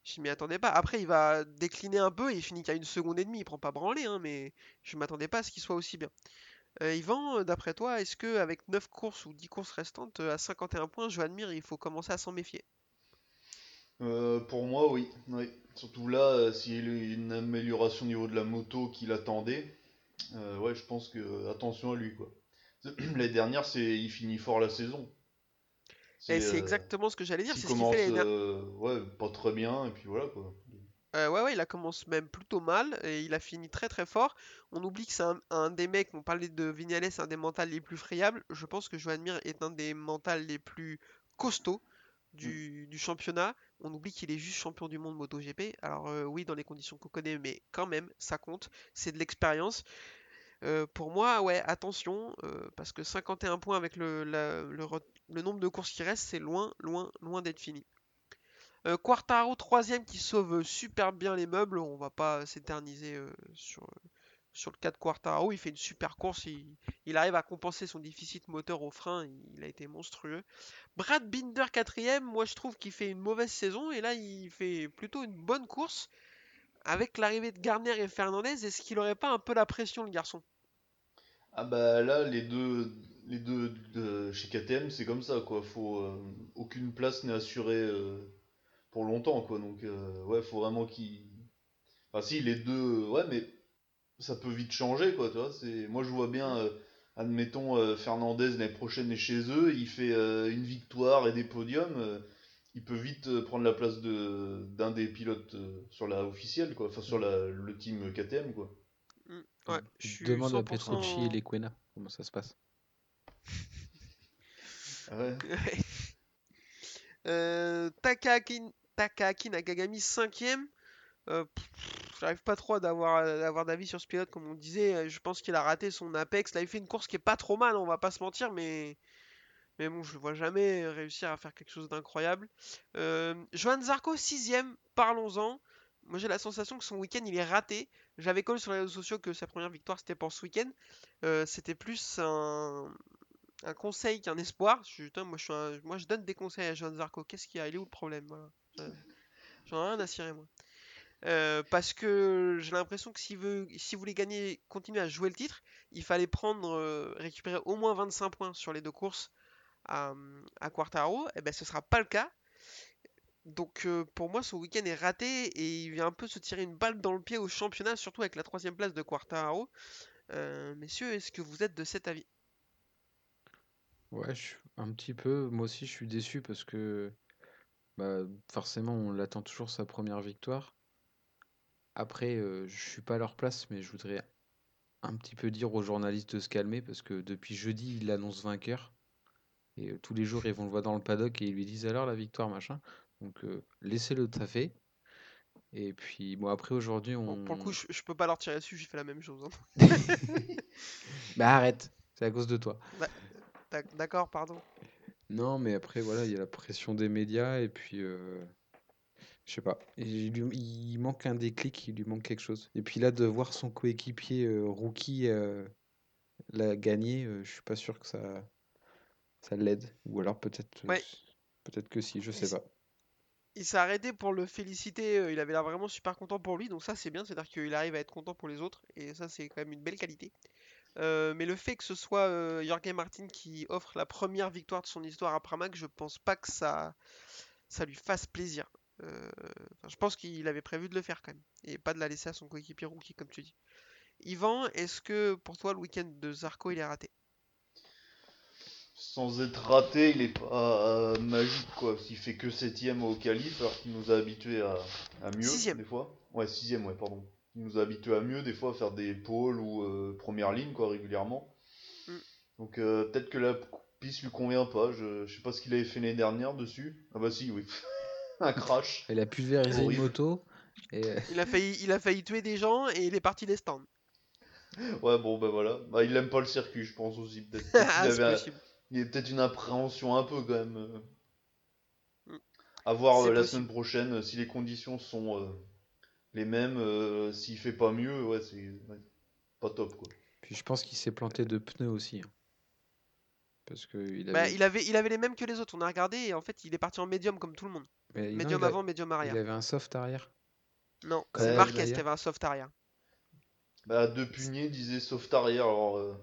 Je m'y attendais pas. Après, il va décliner un peu et il finit qu'à une seconde et demie, il prend pas branler, hein, mais je m'attendais pas à ce qu'il soit aussi bien. Euh, Yvan, euh, d'après toi, est-ce que avec 9 courses ou 10 courses restantes, à 51 points, Joan Mir, il faut commencer à s'en méfier? Euh, pour moi, oui. oui. Surtout là, euh, s'il y a une amélioration au niveau de la moto qu'il attendait, euh, ouais, je pense que attention à lui, quoi. L'année dernière, c'est il finit fort la saison. C'est euh, exactement ce que j'allais dire, c'est ce qu'il commence, fait euh, ouais, pas très bien, et puis voilà, quoi. Euh, ouais, ouais, il a commencé même plutôt mal et il a fini très très fort. On oublie que c'est un, un des mecs, on parlait de Vignales, un des mentales les plus friables. Je pense que Joan Mir est un des mentales les plus costauds du, du championnat. On oublie qu'il est juste champion du monde MotoGP. Alors, euh, oui, dans les conditions qu'on connaît, mais quand même, ça compte. C'est de l'expérience. Euh, pour moi, ouais, attention, euh, parce que 51 points avec le, nombre de courses qui restent, c'est loin, loin, loin d'être fini. Quartaro, troisième, qui sauve super bien les meubles. On va pas s'éterniser sur, sur le cas de Quartaro. Il fait une super course. Il, arrive à compenser son déficit moteur au frein. Il, a été monstrueux. Brad Binder, quatrième. Moi, je trouve qu'il fait une mauvaise saison. Et là, il fait plutôt une bonne course. Avec l'arrivée de Garner et Fernandez, est-ce qu'il aurait pas un peu la pression, le garçon? Ah bah là, les deux, les deux de chez KTM, c'est comme ça, quoi. Faut, euh, aucune place n'est assurée euh, pour longtemps, quoi. Donc, euh, ouais, faut vraiment qu'il. Enfin, si, les deux, ouais, mais ça peut vite changer, quoi, tu vois. C'est... Moi, je vois bien, euh, admettons, euh, Fernandez l'année prochaine est chez eux, il fait euh, une victoire et des podiums. euh, il peut vite euh, prendre la place de, d'un des pilotes euh, sur la officielle, quoi. Enfin, sur la, le team KTM, quoi. Ouais, je suis Demande à 100%. Petrucci et Lequena comment ça se passe. Ah ouais. Euh, Takahaki, Takahaki Nakagami 5ème. J'arrive pas trop d'avoir d'avoir d'avis sur ce pilote, comme on disait. euh, Je pense qu'il a raté son apex. Là, il fait une course qui est pas trop mal, on va pas se mentir, mais. Mais bon, je le vois jamais réussir à faire quelque chose d'incroyable. Euh, Johan Zarco, sixième, parlons-en. Moi, j'ai la sensation que son week-end, il est raté. J'avais collé sur les réseaux sociaux que sa première victoire, c'était pour ce week-end. Euh, c'était plus un, conseil qu'un espoir. Je, moi, je donne des conseils à Johan Zarco. Qu'est-ce qu'il y a? Il est où le problème? Euh, J'en ai rien à cirer, moi. Euh, parce que j'ai l'impression que s'il veut, s'il voulait gagner, continuer à jouer le titre, il fallait prendre, euh, récupérer au moins 25 points sur les deux courses à, à Quartaro. Et ben, ce sera pas le cas. Donc euh, pour moi, son week-end est raté et il vient un peu se tirer une balle dans le pied au championnat, surtout avec la troisième place de Quartaro. Messieurs, est-ce que vous êtes de cet avis? Ouais, je un petit peu. Moi aussi, je suis déçu parce que bah, forcément, on l'attend toujours sa première victoire. Après, euh, je suis pas à leur place, mais je voudrais un petit peu dire aux journalistes de se calmer parce que depuis jeudi, il annonce vainqueur. Et euh, tous les jours, ils vont le voir dans le paddock et ils lui disent alors la victoire, machin. Donc, euh, laissez-le taffer. Et puis, bon, après, aujourd'hui, on. Bon, Pour le coup, je, je peux pas leur tirer dessus, j'ai fait la même chose. hein. Bah, arrête, c'est à cause de toi. D'ac- D'accord, pardon. Non, mais après, voilà, il y a la pression des médias et puis, euh, je sais pas, il, lui- il manque un déclic, il lui manque quelque chose. Et puis là, de voir son coéquipier euh, rookie euh, la gagner, euh, je suis pas sûr que ça, ça l'aide. Ou alors peut-être, euh, Ouais. peut-être que si, je sais Il- pas. Il s'est arrêté pour le féliciter, il avait l'air vraiment super content pour lui, donc ça c'est bien, c'est-à-dire qu'il arrive à être content pour les autres, et ça c'est quand même une belle qualité. Euh, mais le fait que ce soit euh, Jorge Martin qui offre la première victoire de son histoire à Pramac, je pense pas que ça, ça lui fasse plaisir. Euh, enfin, je pense qu'il avait prévu de le faire quand même, et pas de la laisser à son coéquipier rookie comme tu dis. Yvan, est-ce que pour toi le week-end de Zarco il est raté? Sans être raté, il est pas euh, magique quoi. S'il fait que septième au qualif, alors qu'il nous a habitués à, à mieux Sixième. des fois. Ouais, sixième, ouais, pardon. Il nous a habitués à mieux des fois, à faire des pôles ou euh, première ligne quoi régulièrement. Mm. Donc peut-être que la piste lui convient pas. Je, je sais pas ce qu'il avait fait l'année dernière dessus. Ah bah si, oui. Un crash. Il a pulvérisé une moto et euh, Il a failli, il a failli tuer des gens et il est parti des stands. Ouais, bon bah voilà. Bah il aime pas le circuit, je pense aussi. Peut-être Ah, c'est avait. Il y a peut-être une appréhension un peu quand même. Mm. À voir euh, la semaine prochaine euh, si les conditions sont euh, les mêmes. euh, S'il fait pas mieux, ouais, c'est ouais, pas top quoi. puis je pense qu'il s'est planté de pneus aussi. hein. Parce que il Bah, avait, il avait, il avait les mêmes que les autres, on a regardé et en fait il est parti en médium comme tout le monde. Mais non, il a- avant, médium il arrière. avait un soft arrière. Non, Comme c'est Marquez qui avait un soft arrière. Bah, De Punier disait soft arrière, alors. euh,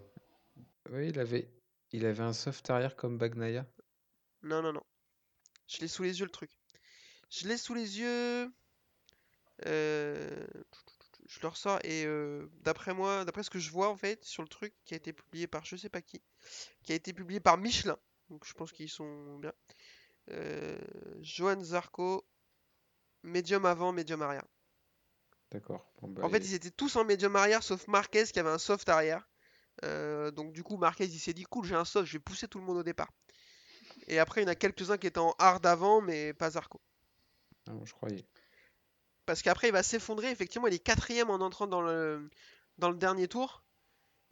Oui, il avait, il avait un soft arrière comme Bagnaia. Non, non, non. Je l'ai sous les yeux le truc. Je l'ai sous les yeux. Euh, Je le ressors et euh, d'après moi, d'après ce que je vois en fait sur le truc qui a été publié par je sais pas qui, qui a été publié par Michelin. Donc je pense qu'ils sont bien. Euh, Johan Zarco, médium avant, médium arrière. D'accord. Bon, bah, En fait, il- ils étaient tous en médium arrière sauf Marquez qui avait un soft arrière. Euh, donc du coup, Marquez il s'est dit cool, j'ai un soft, je vais pousser tout le monde au départ. Et après, il y en a quelques-uns qui étaient en hard avant, mais pas Zarco. Ah, bon, je croyais. Parce qu'après, il va s'effondrer. Effectivement, il est quatrième en entrant dans le, dans le dernier tour.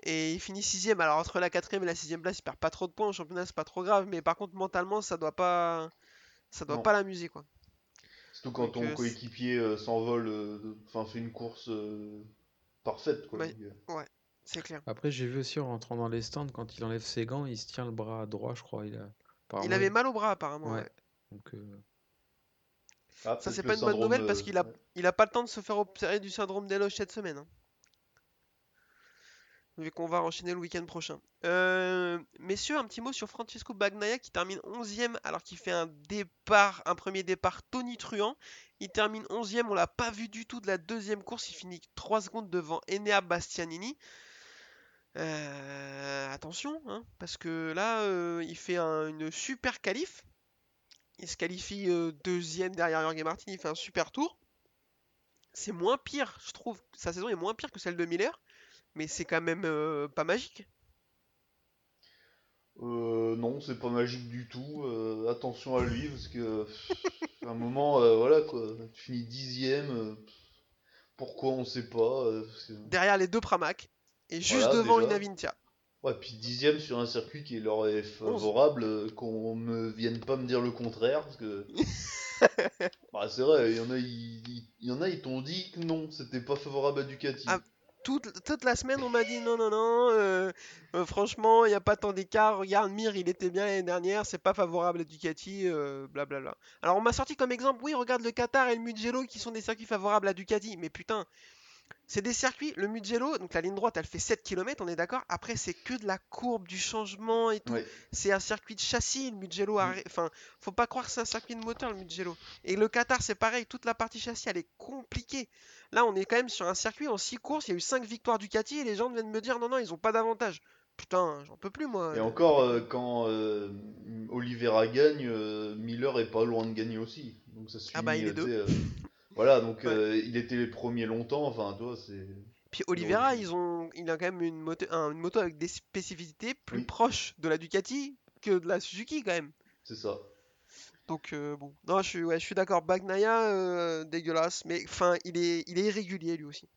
Et il finit sixième. Alors entre la quatrième et la sixième place, il perd pas trop de points. En championnat, c'est pas trop grave. Mais par contre, mentalement, ça doit pas, ça doit Non. pas l'amuser, quoi. Surtout quand Donc, ton euh, coéquipier euh, s'envole, euh, enfin fait une course euh, parfaite quoi. Ouais. C'est clair. Après, j'ai vu aussi en rentrant dans les stands, quand il enlève ses gants, il se tient le bras droit, je crois. Il a... Il avait mal au bras, apparemment. Ouais. ouais. Donc, euh, Ah, Ça, c'est pas une bonne nouvelle parce qu'il a, ouais. il a pas le temps de se faire opérer du syndrome d'éloge cette semaine. hein. Vu qu'on va enchaîner le week-end prochain. Euh, messieurs, un petit mot sur Francisco Bagnaia qui termine 11ème alors qu'il fait un départ, un premier départ tonitruant. Il termine 11ème, on l'a pas vu du tout de la deuxième course, il finit 3 secondes devant Enea Bastianini. Euh, attention, hein, parce que là, euh, il fait un- une super qualif. Il se qualifie deuxième derrière Jorge Martin, il fait un super tour. C'est moins pire, je trouve. Sa saison est moins pire que celle de Miller, mais c'est quand même euh, pas magique. Euh, non, c'est pas magique du tout. euh, attention à lui parce que à un moment, euh, voilà quoi, tu finis dixième. Pourquoi on sait pas derrière les deux Pramac et juste Voilà, devant déjà. une Avintia. Ouais, puis dixième sur un circuit qui leur est favorable, euh, qu'on ne vienne pas me dire le contraire, parce que... bah, c'est vrai, il y en a, ils, ils- il y en a, ils t'ont dit que non, c'était pas favorable à Ducati. Ah, Toute, la semaine, on m'a dit non, non, non, euh, euh, franchement, il n'y a pas tant d'écart. Regarde, Mir, il était bien l'année dernière, c'est pas favorable à Ducati, euh, blablabla. Alors, on m'a sorti comme exemple, oui, regarde le Qatar et le Mugello qui sont des circuits favorables à Ducati, mais putain, c'est des circuits, le Mugello, donc la ligne droite, elle fait 7 km, on est d'accord. Après, c'est que de la courbe, du changement et tout. Ouais. C'est un circuit de châssis, le Mugello. Mm. Enfin, faut pas croire que c'est un circuit de moteur, le Mugello. Et le Qatar, c'est pareil, toute la partie châssis, elle est compliquée. Là, on est quand même sur un circuit en 6 courses, il y a eu 5 victoires Ducati et les gens viennent me dire non, non, ils ont pas d'avantage. Putain, j'en peux plus moi. Et encore, euh, quand euh, Oliveira gagne, euh, Miller est pas loin de gagner aussi. Donc ça suit, Ah bah, il est euh, deux. Voilà, donc Ouais. euh, il était les premiers longtemps, enfin, toi, c'est... Puis Oliveira, ils ont, il a quand même une moto, un- une moto avec des spécificités plus Oui. proches de la Ducati que de la Suzuki quand même. C'est ça. Donc euh, bon, non, je suis, ouais, je suis d'accord. Bagnaia, euh, dégueulasse, mais enfin, il est, il est irrégulier lui aussi.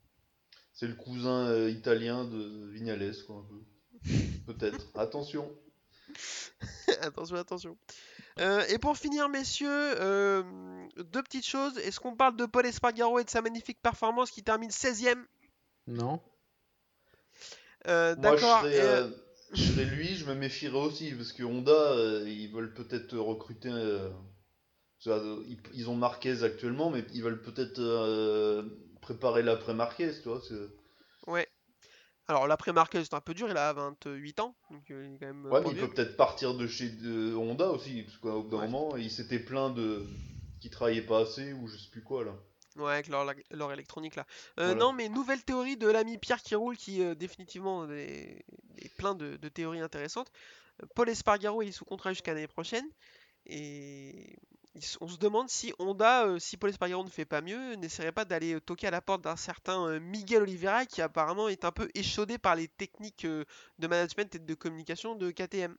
C'est le cousin euh, italien de Vignales, quoi, un peu. Peut-être. Attention. attention, attention. Euh, et pour finir, messieurs, euh, deux petites choses. Est-ce qu'on parle de Paul Espargaro et de sa magnifique performance qui termine 16ème Non Euh, Moi, je D'accord. euh, euh, je serais lui, je me méfierais aussi, parce que Honda, euh, ils veulent peut-être recruter... ils, ont Marquez actuellement, mais ils veulent peut-être euh, préparer l'après Marquez, tu vois. Ouais. Alors l'après Marquez, c'est un peu dur, il a 28 ans, donc euh, il est quand même. euh, Ouais, mais il peut peut-être partir de chez de Honda aussi, parce qu'au bout d'un Ouais. moment, il s'était plaint de qui travaillait pas assez ou je sais plus quoi là. Ouais, avec leur, leur électronique là. Euh, Voilà. Non, mais nouvelle théorie de l'ami Pierre qui roule, qui euh, définitivement est, est plein de, de théories intéressantes. Paul Espargaro, il est sous contrat jusqu'à l'année prochaine. Et on se demande si Honda, euh, si Paul Espargaro ne fait pas mieux, n'essaierait pas d'aller euh, toquer à la porte d'un certain euh, Miguel Oliveira, qui apparemment est un peu échaudé par les techniques euh, de management et de communication de KTM.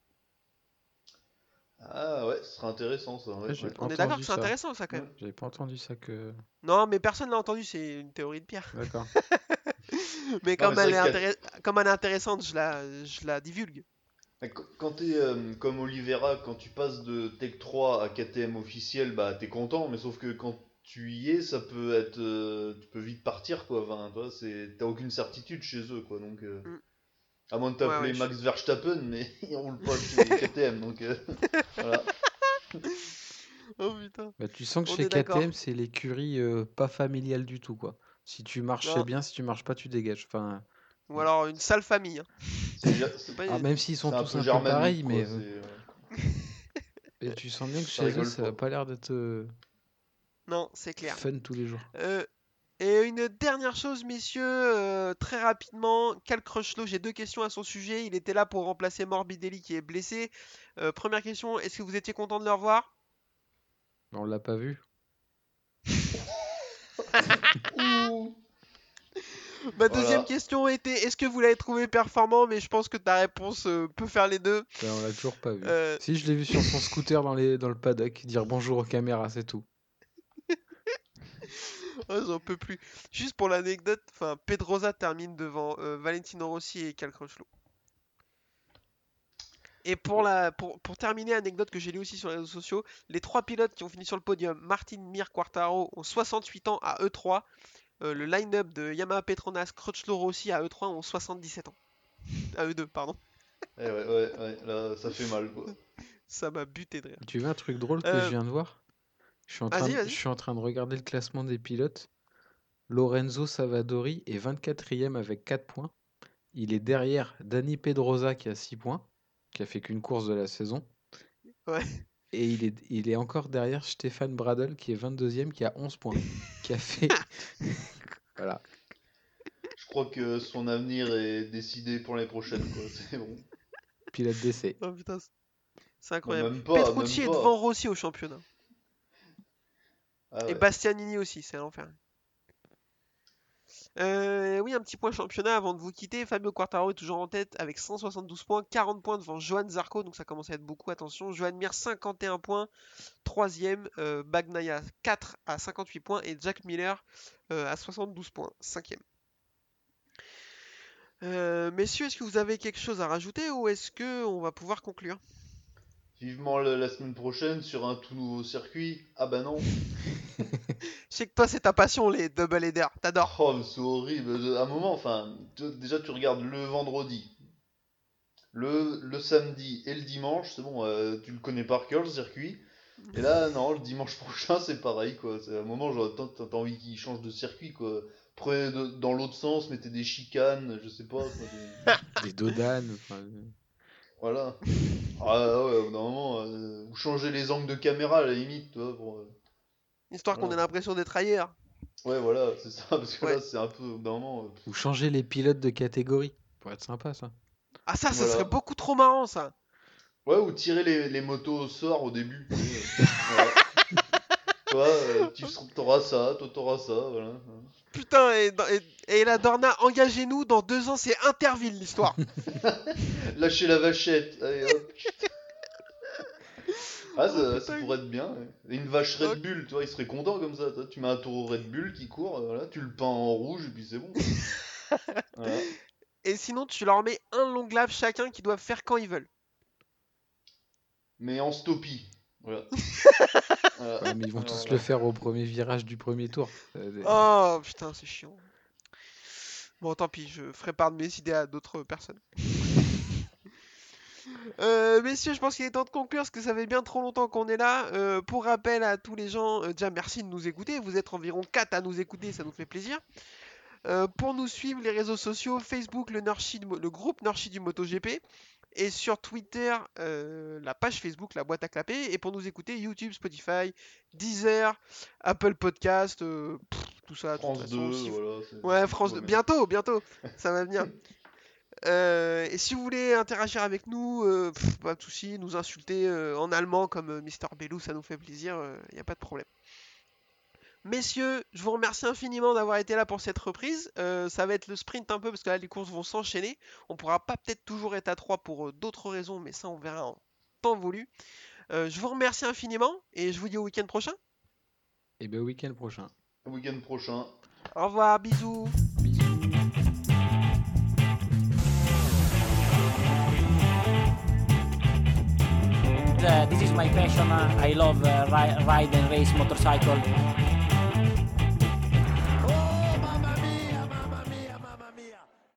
Ah ouais, ce serait intéressant ça. ouais, Ouais. On est d'accord que c'est intéressant ça quand même. J'avais pas entendu ça que. Non, mais personne l'a entendu, c'est une théorie de Pierre. D'accord. Mais comme, mais c'est elle, est vrai qu'il intéress- comme elle est intéressante, je la, je la divulgue. Qu- Quand t'es euh, comme Oliveira, quand tu passes de Tech 3 à KTM officiel, bah t'es content, mais sauf que quand tu y es, ça peut être, euh, tu peux vite partir quoi. Enfin, toi, c'est, t'as aucune certitude chez eux quoi, donc. euh, Mm. À moins de t'appeler ouais, Max Verstappen, mais il roule pas chez KTM, donc euh, voilà. Oh putain. Bah, tu sens que On chez. KTM, c'est l'écurie euh, pas familiale du tout, quoi. Si tu marches, c'est bien. Si tu marches pas, tu dégages. Enfin, Ou alors une sale famille. hein. Pas- ah, même s'ils sont un tous peu un peu germanique, pareils, mais euh, euh, et tu sens bien que Ça chez eux, ça a pas. l'air d'être euh, Non, c'est clair. fun tous les jours. Euh, et une dernière chose, messieurs, euh, très rapidement, Cal Crutchlow, j'ai deux questions à son sujet. Il était là pour remplacer Morbidelli qui est blessé. Euh, première question, est-ce que vous étiez content de le revoir? On l'a pas vu. Ma Voilà. deuxième question était, est-ce que vous l'avez trouvé performant? Mais je pense que ta réponse euh, peut faire les deux. Ben, on l'a toujours pas vu. Euh, Si je l'ai vu sur son scooter dans, les, dans le paddock, dire bonjour aux caméras, c'est tout. Oh, j'en peux plus. Juste pour l'anecdote, enfin, Pedrosa termine devant euh, Valentino Rossi et Cal Crutchlow. Et pour, la, pour, pour terminer, anecdote que j'ai lu aussi sur les réseaux sociaux, les trois pilotes qui ont fini sur le podium, Martin, Mir, Quartaro, ont 68 ans à E3. Euh, le line-up de Yamaha Petronas, Crutchlow Rossi à E3 ont 77 ans. À E2, pardon. Eh ouais, ouais, ouais, là, ça fait mal quoi. Ça m'a buté de rire. Tu veux un truc drôle que Euh, je viens de voir? Je suis, en train vas-y, de, vas-y. je suis en train de regarder le classement des pilotes. Lorenzo Savadori est 24e avec 4 points. Il est derrière Dani Pedrosa qui a 6 points, qui a fait qu'une course de la saison. Ouais. Et il est, il est encore derrière Stéphane Bradel qui est 22e, qui a 11 points. qui a fait. voilà. Je crois que son avenir est décidé pour l'année prochaine quoi. C'est bon. Pilote d'essai. Oh putain, c'est- incroyable. même pas, Petrucci même est devant Rossi au championnat. Ah Et. Bastianini aussi, c'est l'enfer. Euh, oui, un petit point championnat avant de vous quitter. Fabio Quartaro est toujours en tête avec 172 points, 40 points devant Johan Zarco, donc ça commence à être beaucoup. Attention, Johan Mir 51 points, 3ème, euh, Bagnaia 4 à 58 points et Jack Miller euh, à 72 points, 5ème. Euh, messieurs, est-ce que vous avez quelque chose à rajouter ou est-ce que on va pouvoir conclure? Vivement la, la semaine prochaine sur un tout nouveau circuit. Ah bah non. Je sais que toi c'est ta passion les double headers, t'adores. Oh, mais c'est horrible. À un moment, enfin, déjà tu regardes le vendredi, le, le samedi et le dimanche, c'est bon, euh, tu le connais par cœur le circuit. Et là, non, le dimanche prochain, c'est pareil, quoi. C'est à un moment, genre, t'as t'as envie qu'il change de circuit, quoi. Prenez de- dans l'autre sens, mettez des chicanes, je sais pas. quoi, des- Des dodanes. enfin, Voilà. Ah ouais, au bout d'un moment, euh, vous changez les angles de caméra à la limite, tu vois, pour... euh, Histoire qu'on ait l'impression d'être ailleurs. Ouais, voilà, c'est ça, parce que Ouais. là, c'est un peu, au bout d'un moment... euh, Ou changer les pilotes de catégorie. Pour être sympa, ça. Ah ça, ça Voilà. serait beaucoup trop marrant ça. Ouais, ou tirer les, les motos au sort au début. tu sais, euh, voilà. Toi, euh, tu auras ça, toi t'auras ça, voilà. Putain, et, dans- et, et la Dorna, engagez-nous, dans deux ans c'est Interville l'histoire. Lâchez la vachette, allez hop. Ah, ça, Oh, ça pourrait être bien. ouais. Une vache Red. Bull, tu vois, il serait content comme ça. toi. Tu mets un taureau Red Bull qui court, euh, voilà, tu le peins en rouge et puis c'est bon. Voilà. Et sinon, tu leur mets un long lave chacun qui doivent faire quand ils veulent. Mais en stoppie. Voilà. Voilà. Ouais, mais ils vont Alors tous le faire au premier virage du premier tour. Euh, Oh putain, c'est chiant. Bon, tant pis, je ferai part de mes idées à d'autres personnes. Euh, messieurs, je pense qu'il est temps de conclure parce que ça fait bien trop longtemps qu'on est là. Euh, pour rappel à tous les gens, euh, déjà merci de nous écouter. Vous êtes environ 4 à nous écouter, ça nous fait plaisir. Euh, pour nous suivre, les réseaux sociaux, Facebook, le, Nurshi le groupe Nurshi du MotoGP. Et sur Twitter, euh, la page Facebook, la boîte à clapper. Et pour nous écouter, YouTube, Spotify, Deezer, Apple Podcast, euh, pff, tout ça. France façon, 2, si vous- voilà. c'est- Ouais, France ouais, 2. mais- Bientôt, bientôt. Ça va venir. Euh, et si vous voulez interagir avec nous, pff, pas de souci, nous insulter en allemand comme Mister Bellou, ça nous fait plaisir, il n'y a pas de problème. Messieurs, je vous remercie infiniment d'avoir été là pour cette reprise. Euh, ça va être le sprint un peu parce que là les courses vont s'enchaîner. On pourra pas peut-être toujours être à 3 pour euh, d'autres raisons, mais ça on verra en temps voulu. Euh, je vous remercie infiniment et je vous dis au week-end prochain. Et ben week-end prochain. Week-end prochain. Au revoir, bisous. Bisous. Uh, this is my passion. Uh, I love uh, ri- ride and race motorcycle.